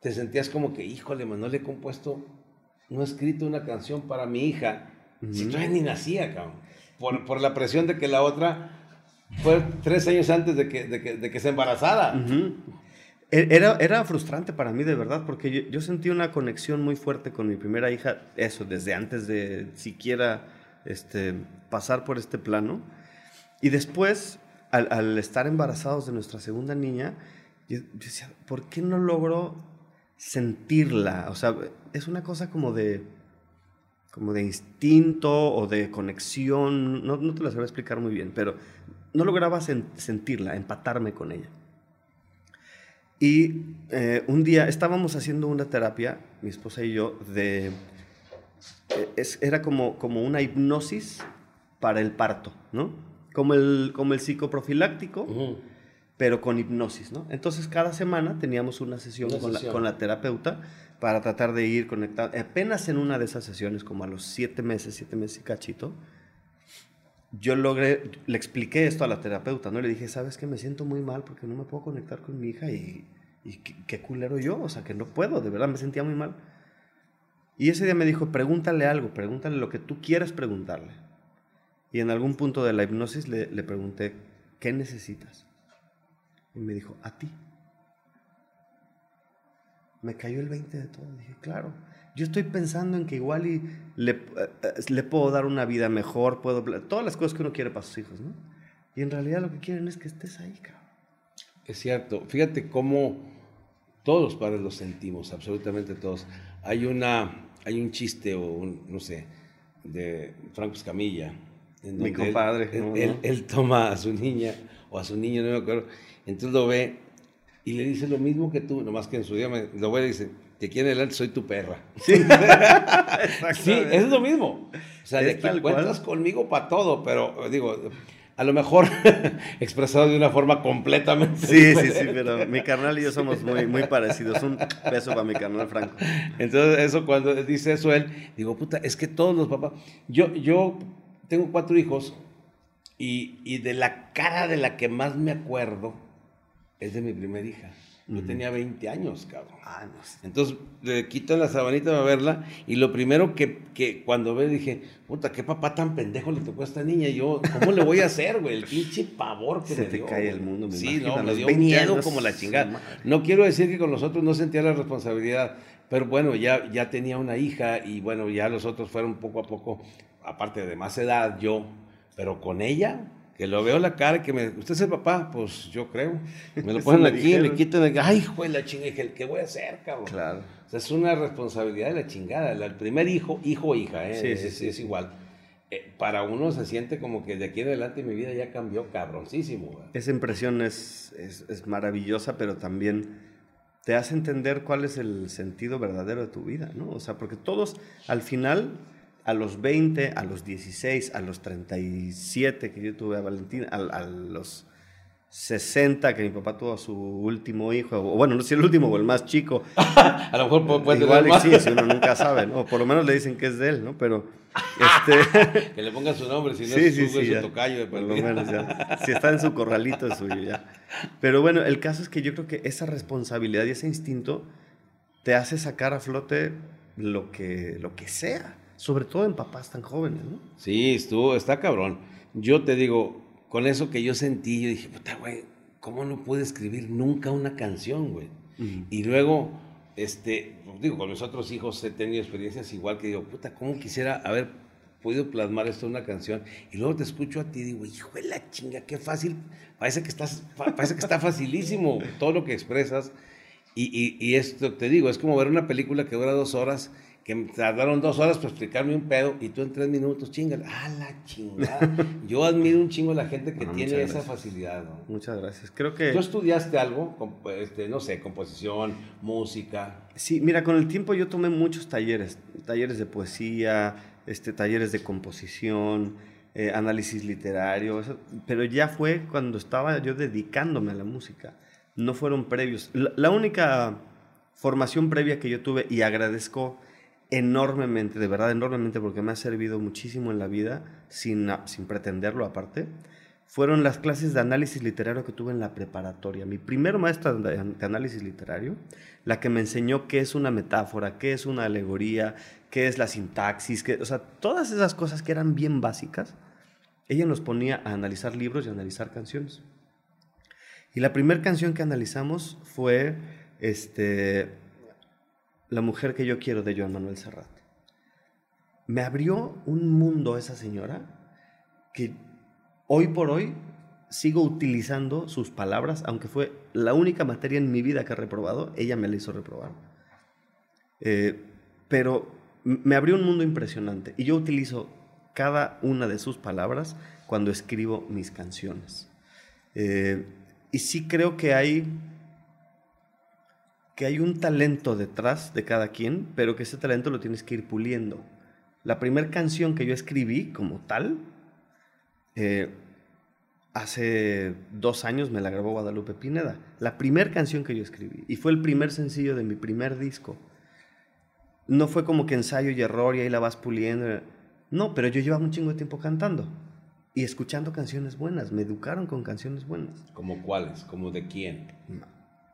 te sentías como que, híjole, man, no le he compuesto, no he escrito una canción para mi hija si todavía ni nacía, cabrón. Por, por, la presión de que la otra fue tres años antes de que, de que, de que se embarazara. E, era, era frustrante para mí, de verdad, porque yo, yo, sentí una conexión muy fuerte con mi primera hija, eso, desde antes de siquiera este, pasar por este plano. Y después, al, al estar embarazados de nuestra segunda niña, yo, yo decía, ¿por qué no logro sentirla? O sea, es una cosa como de como de instinto o de conexión, no, no te lo sabía explicar muy bien, pero no lograba sentirla, empatarme con ella. Y eh, un día estábamos haciendo una terapia, mi esposa y yo, de... Eh, es, era como, como una hipnosis para el parto, ¿no? Como el, como el psicoprofiláctico, pero con hipnosis, ¿no? Entonces cada semana teníamos una sesión, con, La, con la terapeuta para tratar de ir conectado. Apenas en una de esas sesiones, como a los siete meses, siete meses y cachito, yo logré, le expliqué esto a la terapeuta, ¿no? Le dije, ¿sabes qué? Me siento muy mal porque no me puedo conectar con mi hija y, qué, culero yo, o sea, que no puedo, de verdad me sentía muy mal. Y ese día me dijo, pregúntale algo, pregúntale lo que tú quieras preguntarle. Y en algún punto de la hipnosis le pregunté, ¿qué necesitas? Y me dijo, a ti me cayó el 20 de todo. Dije, claro, yo estoy pensando en que igual y le, eh, le puedo dar una vida mejor, puedo, todas las cosas que uno quiere para sus hijos, ¿no? Y en realidad lo que quieren es que estés ahí, cabrón. Es cierto. Fíjate cómo todos los padres lo sentimos, absolutamente todos. Hay una, hay un chiste o un, no sé, de Franco Escamilla. En Mi compadre. Él, él, toma a su niña o a su niño, no me acuerdo, entonces lo ve y le dice lo mismo que tú, nomás que en su día me, lo voy a decir, que aquí en adelante soy tu perra. [LAUGHS] Sí, [LAUGHS] sí es lo mismo. O sea, de que encuentras conmigo para todo, pero digo, a lo mejor [LAUGHS] expresado de una forma completamente Sí, sí, sí, pero mi carnal y yo somos muy, muy parecidos. Un beso para mi carnal Franco. Entonces, eso cuando dice eso él, digo, puta, es que todos los papás... Yo, yo tengo cuatro hijos y, y de la cara de la que más me acuerdo es de mi primera hija. Yo tenía 20 años, cabrón. Ah, no sé. Entonces le quito la sabanita a verla y lo primero que, que, cuando ve dije, puta, qué papá tan pendejo le tocó a esta niña. Y yo, ¿cómo le voy a hacer, güey? El pinche pavor que Se me te cae el mundo, me Sí, no, me dio miedo como la chingada. No quiero decir que con los otros no sentía la responsabilidad, pero bueno, ya, ya tenía una hija y bueno, ya los otros fueron poco a poco, aparte de más edad, yo, pero con ella que lo veo la cara, que me, ¿usted es el papá? Pues yo creo. Me lo [LAUGHS] ponen aquí, me quitan, ay, hijo de la chingada, ¿qué voy a hacer, cabrón? Claro. O sea, es una responsabilidad de la chingada. El primer hijo, hijo o hija, ¿eh? Sí, sí, sí, es igual. Eh, para uno se siente como que de aquí en adelante mi vida ya cambió cabroncísimo. Esa impresión es, es, es maravillosa, pero también te hace entender cuál es el sentido verdadero de tu vida, ¿no? O sea, porque todos al final a los 20, a los 16, a los 37 que yo tuve a Valentina, a, los 60 que mi papá tuvo a su último hijo, o bueno, no sé si el último o el más chico. [LAUGHS] a lo mejor puede Igual más. sí, si uno nunca sabe, ¿no? O por lo menos le dicen que es de él, ¿no? Pero [LAUGHS] este [LAUGHS] que le ponga su nombre, si no es su, sí, su tocayo de por lo menos ya. Si está en su corralito es suyo ya. Pero bueno, el caso es que yo creo que esa responsabilidad y ese instinto te hace sacar a flote lo que lo que sea sobre todo en papás tan jóvenes, ¿no? Sí, estuvo, está cabrón. Yo te digo, con eso que yo sentí, yo dije, puta, güey, ¿cómo no pude escribir nunca una canción, güey? Y luego, este, digo, con mis otros hijos he tenido experiencias igual que digo, puta, ¿cómo quisiera haber podido plasmar esto en una canción? Y luego te escucho a ti y digo, hijo de la chinga, qué fácil, parece que, estás, parece que está facilísimo todo lo que expresas. Y, y, y esto, te digo, es como ver una película que dura dos horas que me tardaron dos horas para explicarme un pedo y tú en tres minutos, chingale. ¡Ah, la chingada! [LAUGHS] Yo admiro un chingo a la gente que tiene esa facilidad. ¿no? Muchas gracias. Creo que... ¿Tú estudiaste algo? Este, no sé, composición, música. Sí, mira, con el tiempo yo tomé muchos talleres. Talleres de poesía, este, talleres de composición, eh, análisis literario. pero ya fue cuando estaba yo dedicándome a la música. No fueron previos. la única formación previa que yo tuve, y agradezco enormemente, de verdad enormemente, porque me ha servido muchísimo en la vida, sin, sin pretenderlo aparte, fueron las clases de análisis literario que tuve en la preparatoria. Mi primer maestra de, análisis literario, la que me enseñó qué es una metáfora, qué es una alegoría, qué es la sintaxis, que, o sea, todas esas cosas que eran bien básicas, ella nos ponía a analizar libros y a analizar canciones. Y la primera canción que analizamos fue este, la mujer que yo quiero de Joan Manuel Serrat. Me abrió un mundo esa señora que hoy por hoy sigo utilizando sus palabras, aunque fue la única materia en mi vida que he reprobado, ella me la hizo reprobar. Eh, pero me abrió un mundo impresionante y yo utilizo cada una de sus palabras cuando escribo mis canciones. Eh, y sí creo que hay que hay un talento detrás de cada quien, pero que ese talento lo tienes que ir puliendo. La primera canción que yo escribí como tal, eh, hace dos años me la grabó Guadalupe Pineda. La primera canción que yo escribí, y fue el primer sencillo de mi primer disco. No fue como que ensayo y error y ahí la vas puliendo. No, pero yo llevaba un chingo de tiempo cantando y escuchando canciones buenas. Me educaron con canciones buenas. ¿Como cuáles? ¿Como de quién?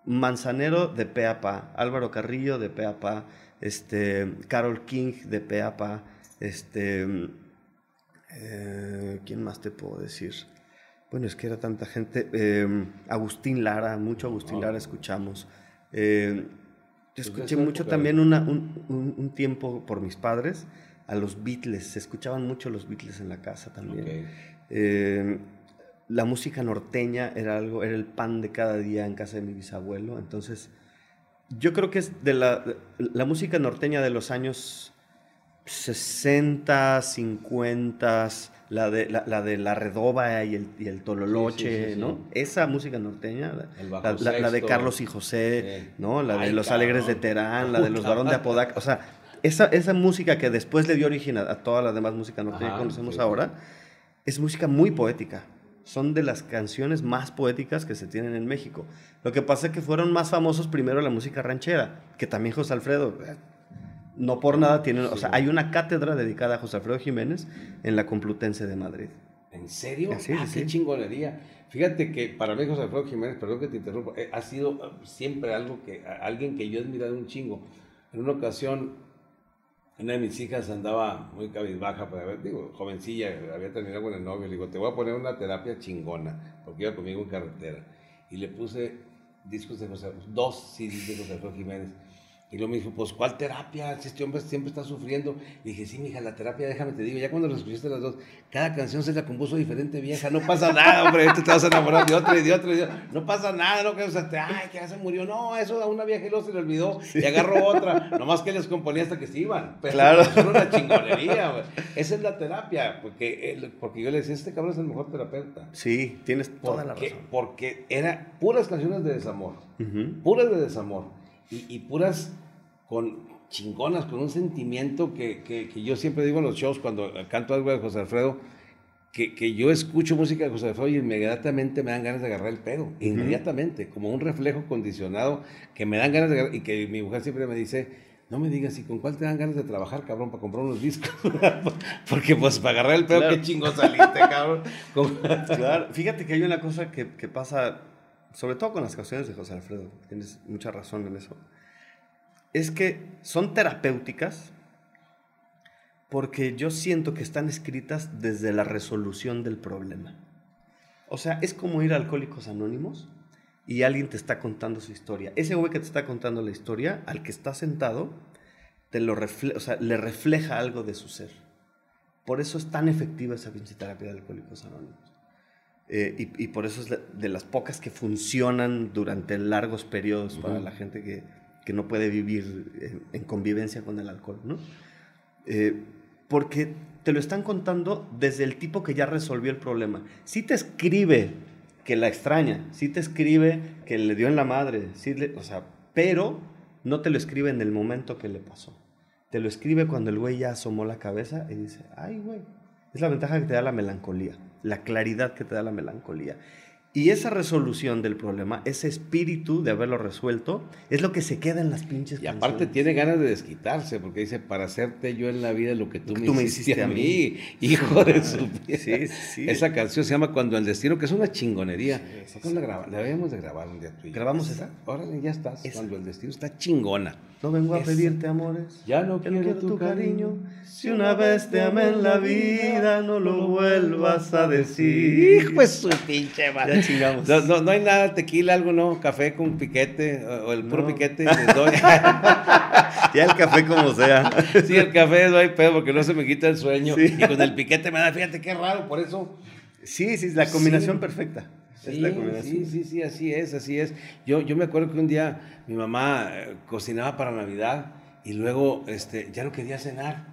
Manzanero de Peapa, Álvaro Carrillo de Peapa, este, Carol King de Peapa, este, eh, ¿quién más te puedo decir? Bueno, es que era tanta gente. Eh, Agustín Lara, mucho Agustín Lara escuchamos. Eh, pues escuché mucho también un, tiempo por mis padres a los Beatles. Se escuchaban mucho los Beatles en la casa también la música norteña era algo, era el pan de cada día en casa de mi bisabuelo. Entonces, yo creo que es de la, la música norteña de los años 60, 50, la de la, de la redoba y el, y el tololoche, ¿no? Esa música norteña, la, de Carlos y José, ¿no? La de los Alegres de Terán, la de los Barón de Apodaca, o sea, esa, esa música que después le dio origen a, toda la demás música norteña que conocemos ahora, es música muy poética son de las canciones más poéticas que se tienen en México. Lo que pasa es que fueron más famosos primero la música ranchera, que también José Alfredo, eh, no por nada tiene, o sea, hay una cátedra dedicada a José Alfredo Jiménez en la Complutense de Madrid. ¿En serio? Sí, ah, qué chingonería. Fíjate que para mí José Alfredo Jiménez, perdón que te interrumpa, eh, ha sido eh, siempre algo que, alguien que yo he admirado un chingo. En una ocasión una de mis hijas andaba muy cabizbaja, ver, digo, jovencilla, había terminado con el novio, le digo, te voy a poner una terapia chingona, porque iba conmigo en carretera. Y le puse discos de José, dos CDs de José Alfredo Jiménez. Y luego me dijo, pues, ¿cuál terapia? Si este hombre siempre está sufriendo. Le dije, sí, mija, la terapia, déjame te digo, ya cuando lo escuchaste las dos, cada canción se la compuso diferente, vieja, no pasa nada, hombre, tú te vas a enamorar de otra y de otra y de otra. No pasa nada, no que, o sea, ay, que ya se murió. No, eso a una vieja y luego se le olvidó y agarró otra. Nomás que les componía hasta que se iban. Pero claro. Es una chingonería, güey. Esa es la terapia, porque, porque yo le decía, este cabrón es el mejor terapeuta. Sí, tienes toda la razón. Porque era puras canciones de desamor, puras de desamor y, y puras con chingonas, con un sentimiento que, que, yo siempre digo en los shows cuando canto algo de José Alfredo, que, que, yo escucho música de José Alfredo y inmediatamente me dan ganas de agarrar el pedo, inmediatamente, como un reflejo condicionado que me dan ganas de agarrar, y que mi mujer siempre me dice, no me digas, ¿y con cuál te dan ganas de trabajar, cabrón, para comprar unos discos? [LAUGHS] Porque pues para agarrar el pedo, qué chingo saliste, cabrón. [LAUGHS] claro, fíjate que hay una cosa que, que pasa, sobre todo con las canciones de José Alfredo, tienes mucha razón en eso es que son terapéuticas porque yo siento que están escritas desde la resolución del problema. O sea, es como ir a Alcohólicos Anónimos y alguien te está contando su historia. Ese güey que te está contando la historia, al que está sentado, te lo refle o sea, le refleja algo de su ser. Por eso es tan efectiva esa pinche terapia de alcohólicos anónimos. Eh, y, y, por eso es de las pocas que funcionan durante largos periodos para la gente que, que, no puede vivir en, convivencia con el alcohol, ¿no? Eh, porque te lo están contando desde el tipo que ya resolvió el problema. Si te escribe que la extraña, si te escribe que le dio en la madre, sí o sea, pero no te lo escribe en el momento que le pasó. Te lo escribe cuando el güey ya asomó la cabeza y dice, ay, güey. Es la ventaja que te da la melancolía, la claridad que te da la melancolía. Y esa resolución del problema, ese espíritu de haberlo resuelto, es lo que se queda en las pinches Y aparte tiene ganas de desquitarse, porque dice, para hacerte yo en la vida lo que tú, me, hiciste a mí, hijo de su... [LAUGHS] sí, sí. Esa canción se llama Cuando el Destino, que es una chingonería. la, graba, la debemos de grabar un día tú ¿Grabamos esa? Ahora ya estás, Cuando el Destino está chingona. No vengo a pedirte amores. Ya no, quiero, tu, cariño. Si una vez te amé en la vida, no lo vuelvas a decir. Hijo de su pinche madre. Chingamos. No, no, hay nada, tequila, algo, ¿no? Café con piquete, o el puro piquete. [LAUGHS] ya el café como sea. Sí, el café no hay pedo porque no se me quita el sueño. Y con el piquete me da, fíjate qué raro, por eso. Sí, sí, es la combinación perfecta. Sí, sí, sí, así es, así es. Yo, yo me acuerdo que un día mi mamá eh, cocinaba para Navidad y luego este, ya no quería cenar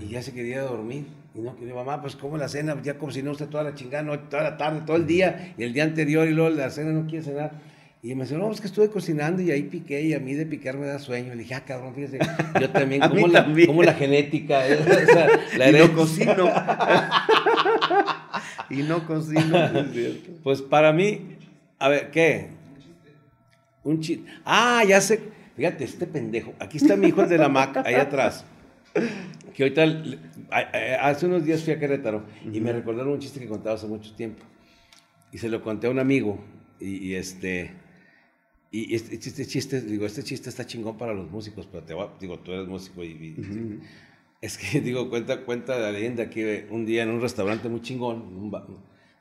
y ya se quería dormir. Y no quería, mamá, pues como la cena, ya cocinó usted toda la chingada, toda la tarde, todo el día, y el día anterior, y luego la cena no quiere cenar. Y me dice, no, es que estuve cocinando y ahí piqué y a mí de picar me da sueño. Le dije, ah, cabrón, fíjese, yo también, [LAUGHS] como, la, como la genética, [LAUGHS] la y no cocino. [LAUGHS] y no cocino. pues para mí, a ver, ¿qué? Un chiste. Ah, ya sé. Fíjate, este pendejo. Aquí está mi hijo el de la Mac, ahí atrás. Que ahorita, hace unos días fui a Querétaro y me recordaron un chiste que contaba hace mucho tiempo. Y se lo conté a un amigo. y este y este, este, chiste, digo, este chiste está chingón para los músicos, pero te digo, tú eres músico y, es que, [LAUGHS] digo, cuenta, cuenta la leyenda que un día en un restaurante muy chingón,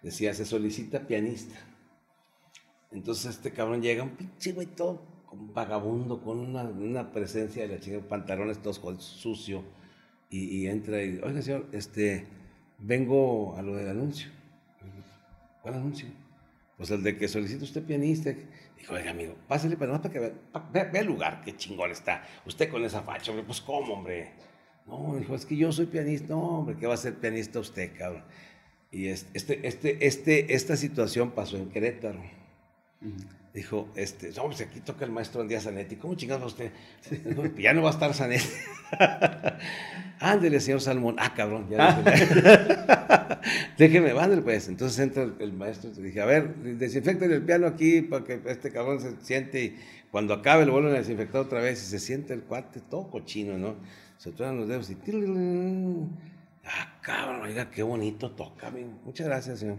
decía, se solicita pianista. Entonces este cabrón llega, un pinche güey todo vagabundo, con una, una, presencia de la chica, pantalones todos sucio, y, entra y, oiga señor, este, vengo a lo del anuncio. ¿Cuál anuncio? Pues el de que solicita usted pianista. Dijo, oiga, amigo, pásale, pero no para que vea, ve, el lugar, qué chingón está. Usted con esa facha, hombre, pues cómo, hombre. No, dijo, es que yo soy pianista. No, hombre, ¿qué va a ser pianista usted, cabrón? Y este, este, este, esta situación pasó en Querétaro. Dijo, este, no, pues aquí toca el maestro Andía Zanetti. ¿Cómo chingados usted? [LAUGHS] ya no va a estar Zanetti. [LAUGHS] Ándele, señor Salmón. Ah, cabrón, ya [LAUGHS] déjeme, ándale pues. Entonces entra el, maestro y dije, a ver, desinfecten el piano aquí para que este cabrón se siente y cuando acabe lo vuelven a desinfectar otra vez y se siente el cuate todo cochino, ¿no? Se truenan los dedos y... Ah, cabrón, oiga, qué bonito toca. Muchas gracias, señor.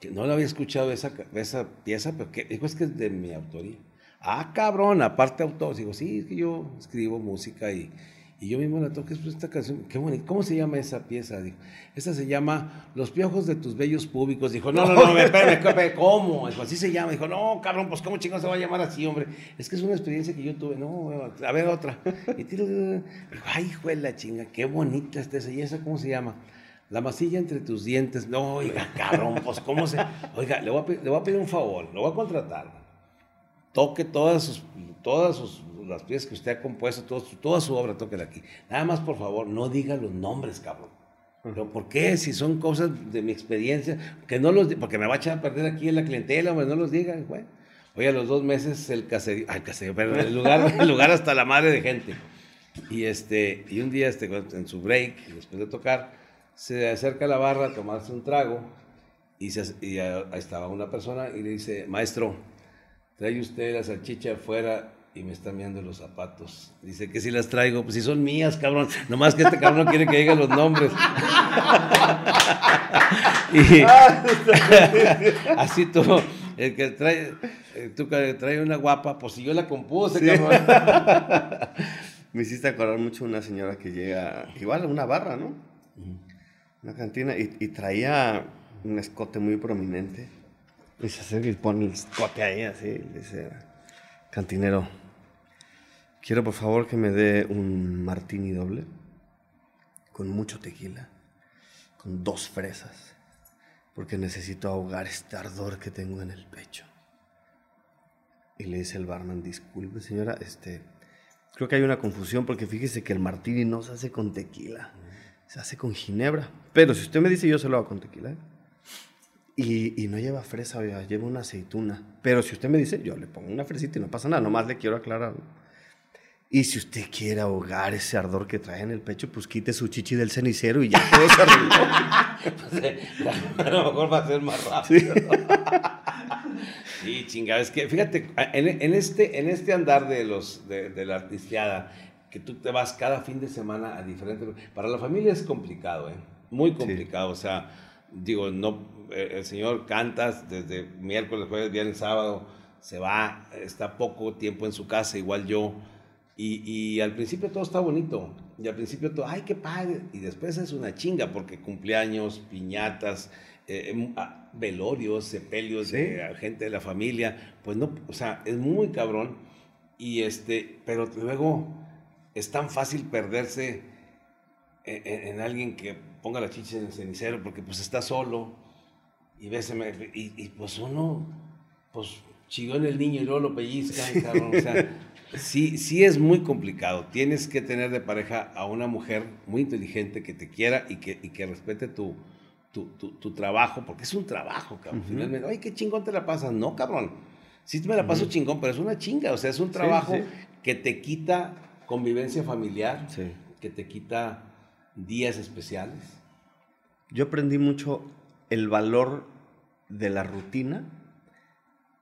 Que no lo había escuchado esa, esa pieza, pero que dijo es que es de mi autoría. Ah, cabrón, aparte autor. Digo, sí, es que yo escribo música y y yo mismo la toqué, pues esta canción, qué bonita. ¿Cómo se llama esa pieza? Dijo, esta se llama Los piojos de tus bellos públicos. Dijo, no, no, no, [LAUGHS] espérame, ¿cómo? Dijo, así se llama. Dijo, no, cabrón, pues ¿cómo chingados se va a llamar así, hombre? Es que es una experiencia que yo tuve. No, a ver otra. Y tiro, dijo, ay, hijo de la chinga, qué bonita está esa. ¿Y esa cómo se llama? La masilla entre tus dientes. No, oiga, cabrón, pues ¿cómo se...? Oiga, le voy a, le voy a pedir un favor, lo voy a contratar. Toque todas sus, todas sus las piezas que usted ha compuesto, todo, toda su obra, tóquela aquí. Nada más, por favor, no diga los nombres, cabrón. Pero ¿por qué? Si son cosas de mi experiencia, que no los porque me va a echar a perder aquí en la clientela, hombre, no los digan, güey. Oye, a los dos meses el caserío, ay, caserío, pero el lugar, el lugar hasta la madre de gente. Y, este, y un día, este, en su break, después de tocar, se acerca a la barra a tomarse un trago y, se, y estaba una persona y le dice, maestro, trae usted la salchicha afuera y me está mirando los zapatos. Dice que si las traigo, pues si son mías, cabrón. Nomás que este cabrón quiere que diga los nombres. [LAUGHS] y [LAUGHS] así tú, el que trae, tú que trae una guapa, pues si yo la compuse, cabrón. [LAUGHS] me hiciste acordar mucho una señora que llega, igual a una barra, ¿no? Una cantina, y, y traía un escote muy prominente Y se acerca y pone el escote ahí, así. dice, cantinero, quiero por favor que me dé un martini doble con mucho tequila, con dos fresas, porque necesito ahogar este ardor que tengo en el pecho. Y le dice el barman, disculpe señora, este, creo que hay una confusión porque fíjese que el martini no se hace con tequila, se hace con ginebra. Pero si usted me dice, yo se lo hago con tequila. ¿eh? Y, y no lleva fresa, oiga, lleva una aceituna. Pero si usted me dice, yo le pongo una fresita y no pasa nada, nomás le quiero aclarar. Y si usted quiere ahogar ese ardor que trae en el pecho, pues quite su chichi del cenicero y ya todo se arregló. [LAUGHS] a lo mejor va a ser más rápido. Sí, chingada, es que fíjate, en, en este, en este andar de, los, de, de la artisteada, que tú te vas cada fin de semana a diferentes... Para la familia es complicado, ¿eh? Muy complicado, o sea, digo, no, eh, el señor cantas desde miércoles, jueves, viernes, sábado, se va, está poco tiempo en su casa, igual yo, y, y al principio todo está bonito, y al principio todo, ay, qué padre, y después es una chinga, porque cumpleaños, piñatas, eh, em, ah, velorios, sepelios ah, gente de la familia, pues no, o sea, es muy cabrón, y este, pero luego es tan fácil perderse en, en- en alguien que ponga la chicha en el cenicero porque pues está solo y ves y, y, pues uno pues chilló en el niño y luego lo pellizcan, cabrón, o sea, sí, sí es muy complicado. Tienes que tener de pareja a una mujer muy inteligente que te quiera y que, y que respete tu, tu, tu- tu trabajo, porque es un trabajo, cabrón. Finalmente, ay, qué chingón te la pasas. No, cabrón. Sí me la paso chingón, pero es una chinga, o sea, es un trabajo sí. que te quita convivencia familiar, Sí. que te quita días especiales. Yo aprendí mucho el valor de la rutina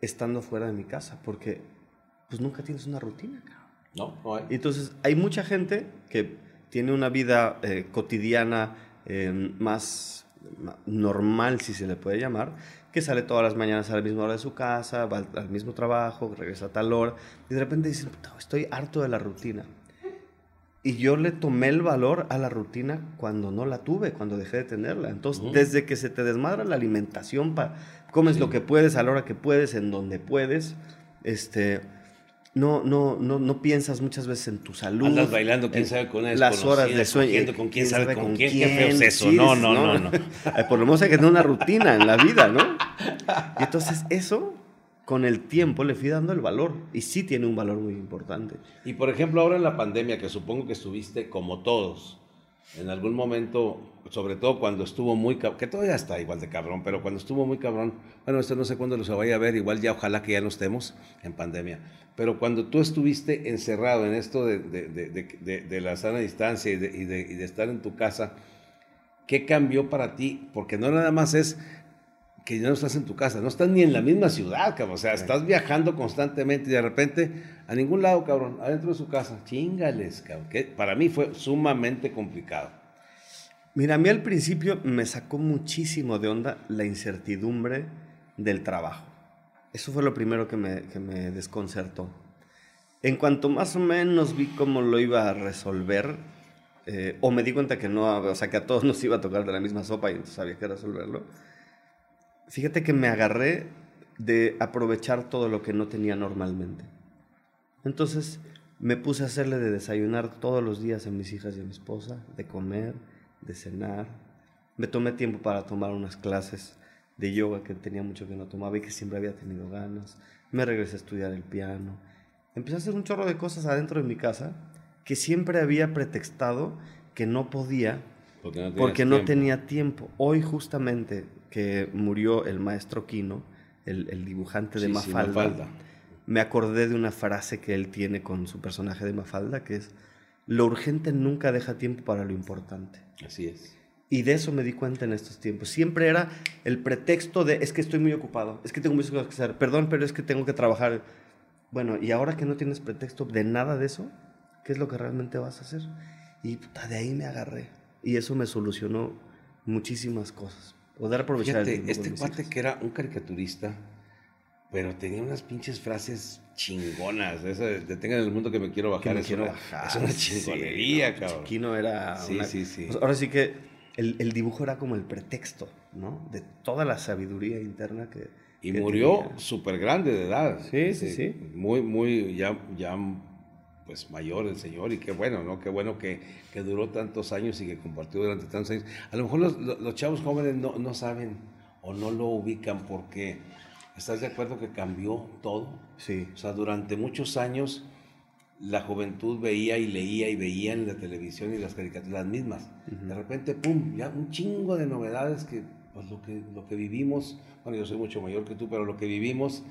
estando fuera de mi casa, porque pues nunca tienes una rutina, cabrón. ¿No? No hay. Y Entonces, hay mucha gente que tiene una vida eh, cotidiana eh, más ma- normal, si se le puede llamar, que sale todas las mañanas a la misma hora de su casa, va al, al mismo trabajo, regresa a tal hora, y de repente "Puta, estoy harto de la rutina. Y yo le tomé el valor a la rutina cuando no la tuve, cuando dejé de tenerla. Entonces, Ujú. desde que se te desmadra la alimentación, pa, comes Sí. lo que puedes a la hora que puedes, en donde puedes, este, no, no, no, no piensas muchas veces en tu salud. Andas bailando, quién sabe, con las horas de sueño. con quién sabe con quién, qué feo es eso. No, no, no, no. Por lo menos hay que tener una rutina en la vida, ¿no? Y entonces eso, con el tiempo, le fui dando el valor. Y sí tiene un valor muy importante. Y por ejemplo, ahora en la pandemia, que supongo que estuviste como todos, en algún momento, sobre todo cuando estuvo muy cabrón, que todavía está igual de cabrón, pero cuando estuvo muy cabrón, bueno, esto no sé cuándo lo se vaya a ver, igual ya ojalá que ya no estemos en pandemia, pero cuando tú estuviste encerrado en esto de, de- de- de- la sana distancia y de estar en tu casa, ¿qué cambió para ti? Porque no nada más es que ya no estás en tu casa, no estás ni en la misma ciudad, cabrón. O sea, estás viajando constantemente y de repente a ningún lado, cabrón, adentro de su casa. Chingales, cabrón. Que para mí fue sumamente complicado. Mira, a mí al principio me sacó muchísimo de onda la incertidumbre del trabajo. Eso fue lo primero que me, que me desconcertó. En cuanto más o menos vi cómo lo iba a resolver, eh, o me di cuenta que no, o sea, que a todos [LAUGHS] nos iba a tocar de la misma sopa y entonces había que resolverlo, fíjate que me agarré de aprovechar todo lo que no tenía normalmente. Entonces me puse a hacerle de desayunar todos los días a mis hijas y a mi esposa, de comer, de cenar. Me tomé tiempo para tomar unas clases de yoga que tenía mucho que no tomaba y que siempre había tenido ganas. Me regresé a estudiar el piano. Empecé a hacer un chorro de cosas adentro de mi casa que siempre había pretextado que no podía Porque no, porque no tenía tiempo. Hoy justamente que murió el maestro Quino, el, el dibujante de Sí, sí, Mafalda, Mafalda. me acordé de una frase que él tiene con su personaje de Mafalda, que es, lo urgente nunca deja tiempo para lo importante. Así es. Y de eso me di cuenta en estos tiempos. Siempre era el pretexto de, es que estoy muy ocupado, es que tengo muchas cosas que hacer, perdón, pero es que tengo que trabajar. Bueno, y ahora que no tienes pretexto de nada de eso, ¿qué es lo que realmente vas a hacer? Y puta, de ahí me agarré. Y eso me solucionó muchísimas cosas. Poder aprovechar Fíjate, este cuate que era un caricaturista, pero tenía unas pinches frases chingonas. Esa de detengan el mundo que me quiero Que bajar. me es, quiero una, bajar. es una Sí, chingonería, no, cabrón. Chiquino era. Sí, una- sí, sí. pues ahora sí que el, el dibujo era como el pretexto, ¿no? De toda la sabiduría interna que. Y que murió súper grande de edad. Sí, sí, sí. Muy, muy, ya, ya, pues mayor el señor y qué bueno, ¿no? Qué bueno que, que duró tantos años y que compartió durante tantos años. A lo mejor los, los- chavos jóvenes no, no saben o no lo ubican porque, ¿estás de acuerdo que cambió todo? Sí. O sea, durante muchos años la juventud veía y leía y veía en la televisión y las caricaturas las mismas. De repente, pum, ya un chingo de novedades que, pues lo que, lo que vivimos, bueno, yo soy mucho mayor que tú, pero lo que vivimos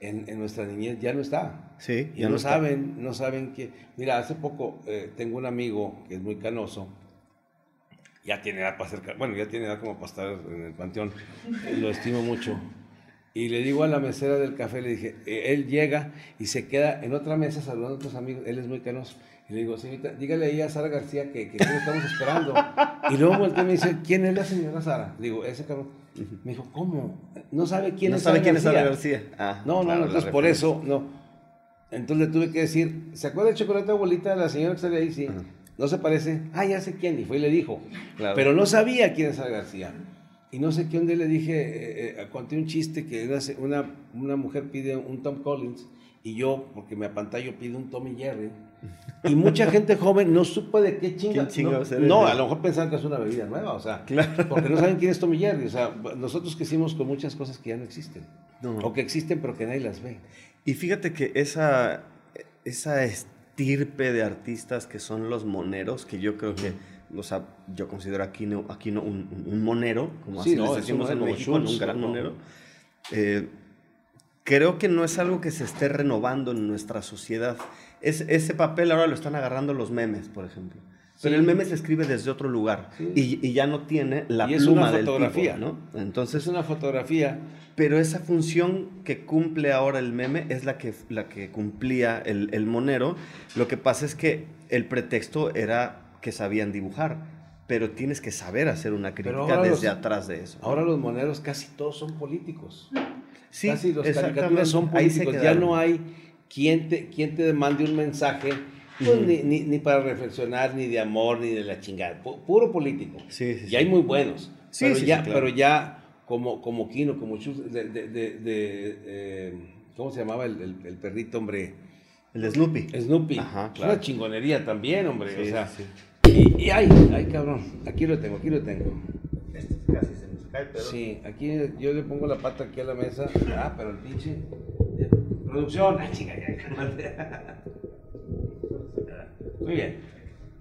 en, en nuestra niñez ya no está. Sí, Y ya no, está. saben, no saben que... Mira, hace poco eh, tengo un amigo que es muy canoso, ya tiene edad para ser, bueno, ya tiene edad como para estar en el panteón, [LAUGHS] lo estimo mucho. Y le digo a la mesera del café, le dije, eh, él llega y se queda en otra mesa saludando a otros amigos, él es muy canoso. Y le digo, señorita, dígale ahí a Sara García que, que, que estamos esperando. Y luego volteé y me dice, ¿quién es la señora Sara? Le digo, ese cabrón. Me dijo, ¿cómo? No sabe quién no es sabe Sara quién es Sara García. García. Ah, No, no, claro, no, entonces por eso, no. Entonces le tuve que decir, ¿se acuerda del chocolate abuelita de la señora que sale ahí? Sí. No se parece. Ah, ya sé quién. Y fue y le dijo. Claro. Pero no sabía quién es Sara García. Y no sé qué dónde le dije, eh, eh, conté un chiste que una, una mujer pide un Tom Collins y yo, porque me apantallo, pido un Tommy Jerry. Y mucha gente joven no supo de qué chinga. ¿Quién chingados no, no, a lo mejor pensaban que es una bebida nueva, o sea, Claro. porque no saben quién es Tommy Jerry. O sea, nosotros crecimos con muchas cosas que ya no existen. No. O que existen pero que nadie las ve. Y fíjate que esa, esa estirpe de artistas que son los moneros, que yo creo que, o sea, yo considero aquí no, aquí no un, un- monero, como Sí, así no, les decimos en México, Schultz, un gran monero. Eh, creo que no es algo que se esté renovando en nuestra sociedad. Es, ese papel ahora lo están agarrando los memes, por ejemplo. Pero Sí. el meme se escribe desde otro lugar Sí. y, y ya no tiene la Y es pluma una del fotografía. tipo, ¿no? Entonces, Es una fotografía. pero esa función que cumple ahora el meme es la que, la que cumplía el, el monero. Lo que pasa es que el pretexto era que sabían dibujar, pero tienes que saber hacer una crítica desde los- atrás de eso. Ahora los moneros casi todos son políticos. sí, casi los caricaturas son Ahí se políticos. Ya no hay quien te, quien te mande un mensaje, pues, ni, ni- ni para reflexionar, ni de amor, ni de la chingada. pu- puro político. Sí, sí, y sí. hay muy buenos. Sí, pero, sí, ya, sí, claro. pero ya como, como Kino, como Chus, de, de- de- de, eh, ¿cómo se llamaba el, el- el perrito, hombre? El Snoopy. Snoopy. Ajá, claro. una chingonería también, hombre. Sí, o sea, sí, Y, y ay, ay, cabrón. Aquí lo tengo, aquí lo tengo. Este casi se nos cae, pero... Sí, aquí yo le pongo la pata aquí a la mesa. Ah, pero el pinche. Producción. Ah, ya. [LAUGHS] Muy bien.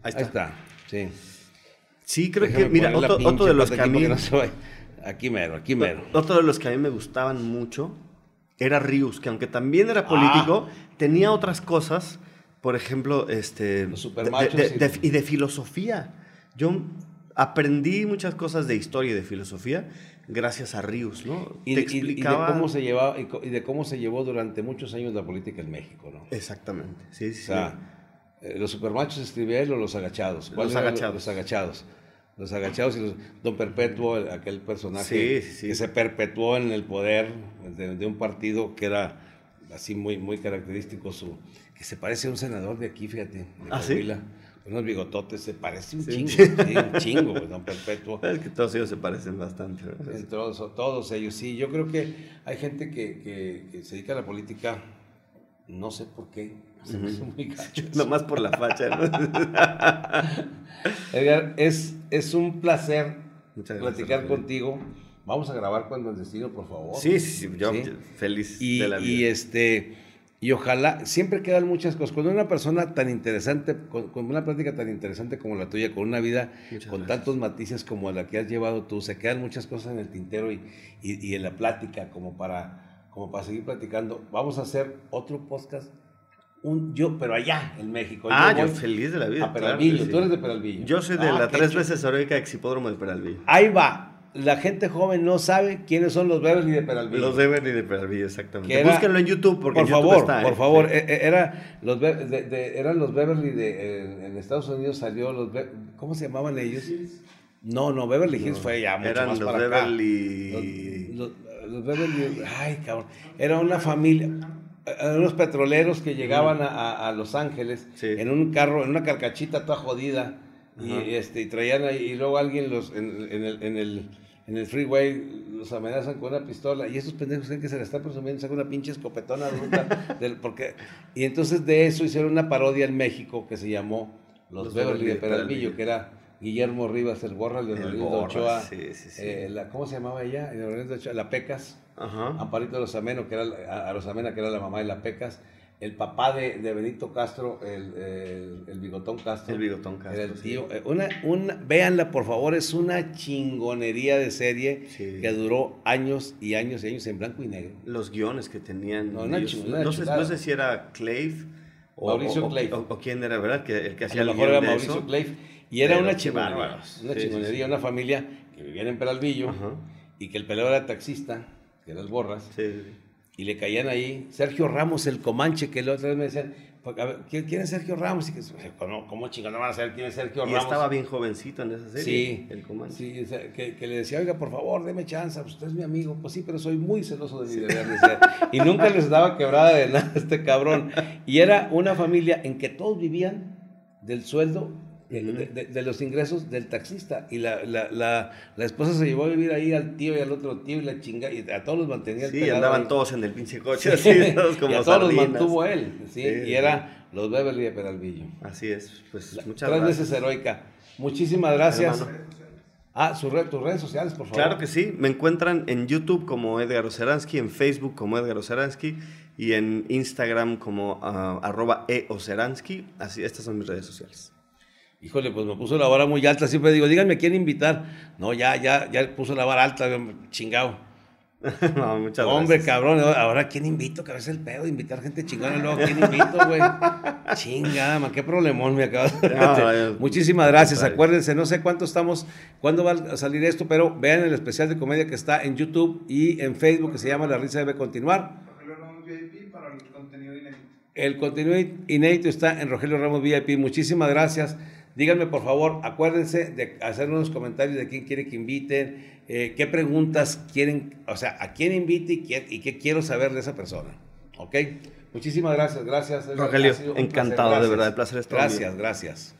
Ahí Ahí está. está. Sí. Sí, creo Déjame que, mira, otro, otro de los que a mí... no. Aquí mero, aquí mero. Otro de los que a mí me gustaban mucho era Rius, que aunque también Ah. era político, tenía otras cosas, por ejemplo, este, Los de- de- y- de- y de filosofía. Yo aprendí muchas cosas de historia y de filosofía gracias a Rius, ¿no? Y, Te de- y- cómo se llevaba y, de cómo se llevó durante muchos años la política en México, ¿no? Exactamente, sí, O sí. sea, eh, los supermachos escribía él o los agachados. Los ¿Cuáles eran agachados. Los agachados. Los agachados y los, Don Perpetuo, el- aquel personaje Sí, sí, sí. que se perpetuó en el poder de, de un partido que era así muy, muy característico, su, que se parece a un senador de aquí, fíjate, de ¿Ah, sí? Coahuila, unos bigototes, se parece un Sí. chingo, [LAUGHS] sí, un chingo, Don Perpetuo. Es que todos ellos se parecen bastante. ¿verdad? En Todos, todos ellos, sí. Yo creo que hay gente que, que- que se dedica a la política, no sé por qué, se me hace muy gacho. [LAUGHS] Nomás por la facha, ¿no? [LAUGHS] Edgar, es, es un placer Muchas platicar contigo. Vamos a grabar cuando el destino, por favor. Sí, sí, sí, yo Sí. feliz Y, de la vida. y este y ojalá siempre quedan muchas cosas cuando una persona tan interesante con, con una plática tan interesante como la tuya con una vida Muchas con gracias. tantos matices como la que has llevado tú se quedan muchas cosas en el tintero y, y- y en la plática como para como para seguir platicando vamos a hacer otro podcast un yo pero allá en México ah, yo feliz de la vida. a Peralvillo sí. tú eres de Peralvillo Yo soy de Ah, la tres veces heroica exhipódromo de Peralvillo. ahí va la gente joven no sabe quiénes son los Beverly de Peralvillo Los Bernie de Peralvillo, exactamente. Era- Búsquenlo en YouTube porque por en YouTube favor, está, ¿eh? por favor, eh, eh, era los Be- de- de- eran los Beverly de en, en Estados Unidos salió los Be- ¿cómo se llamaban ellos? No, no, Beverly Hills fue ya mucho Eran más los para Beverly... acá. Los, los- los Beverly, ay, cabrón, era una familia eran unos petroleros que llegaban a, a- a Los Ángeles Sí. en un carro, en una carcachita toda jodida y este y traían ahí y luego alguien los en, en el, en el en el freeway los amenazan con una pistola y estos pendejos creen que se la están presumiendo, sacan una pinche escopetona bruta [LAUGHS] del, porque, y entonces de eso hicieron una parodia en México que se llamó Los, Los Beverly de Peralvillo, que era Guillermo Rivas, el Borra, Leonardo El Borra, Ochoa, sí, sí, sí. eh, la, ¿cómo se llamaba ella? Ochoa, la Pecas. Ajá. Amparito Rosameno, que era a Rosamena, que era la mamá de la Pecas, el papá de, de Benito Castro, el, el- el Bigotón Castro. El Bigotón Castro, el tío. Eh, Una, una, véanla, por favor, es una chingonería de serie Sí. que duró años y años y años en blanco y negro. Los guiones que tenían. No, ellos. sé, chulada. no sé si era Clave o, Mauricio o- o- Clave. o- o quién era, ¿verdad? Que, el que A hacía lo el mejor era Mauricio eso. Clave. Y era una chingonería. Una Sí, chingonería, una familia que vivía en Peralvillo Ajá. y que el peleo era taxista, que era el Borras. Sí. Y le caían ahí Sergio Ramos, el Comanche, que la otra vez me decían, "Pues, ¿quién quién es Sergio Ramos? Y que, ¿cómo, cómo chingón no van a saber quién es Sergio Y Ramos? estaba bien jovencito en esa serie. Sí, El Comanche. sí, que le decía, oiga, por favor, deme chance, pues usted es mi amigo. Pues sí, pero soy muy celoso de mi deber, decía. Y nunca les daba quebrada de nada a este cabrón. Y era una familia en que todos vivían del sueldo, de, de- de- de los ingresos del taxista. Y la, la, la, la esposa se llevó a vivir ahí al tío y al otro tío y la chinga, y a todos los mantenía el Sí, andaban ahí. todos en el pinche coche, Sí, así, [LAUGHS] todos como y a todos los mantuvo él, ¿sí? Sí, y era los Beverly de Peralvillo. Así es, pues muchas Tres gracias. veces heroica. Muchísimas gracias. Hermano. Ah, su red- tus redes sociales, por favor. Claro que sí, me encuentran en YouTube como Edgar Oceransky, en Facebook como Edgar Oceransky y en Instagram como ah, arroba eoceransky. Así, estas son mis redes sociales. Híjole, pues me puso la vara muy alta. Siempre digo, díganme quién invitar. No, ya, ya, ya puso la vara alta, chingado. [LAUGHS] no, muchas Hombre, gracias. cabrón, ahora quién invito, que a veces el pedo de invitar gente chingona luego quién invito, güey. [LAUGHS] Chingada, man, qué problemón me acabas de No, Muchísimas gracias. Acuérdense, no sé cuánto estamos, cuándo va a salir esto, pero vean el especial de comedia que está en YouTube y en Facebook que se llama La risa debe continuar. Rogelio Ramos VIP para el contenido inédito. El contenido inédito está en Rogelio Ramos VIP. Muchísimas gracias. Díganme, por favor, acuérdense de hacer unos comentarios de quién quiere que inviten, eh, qué preguntas quieren, o sea, a quién invite y qué, y qué quiero saber de esa persona. ¿Ok? Muchísimas gracias. Gracias. Rogelio, encantado, de verdad, el placer es todo mío. Gracias, gracias.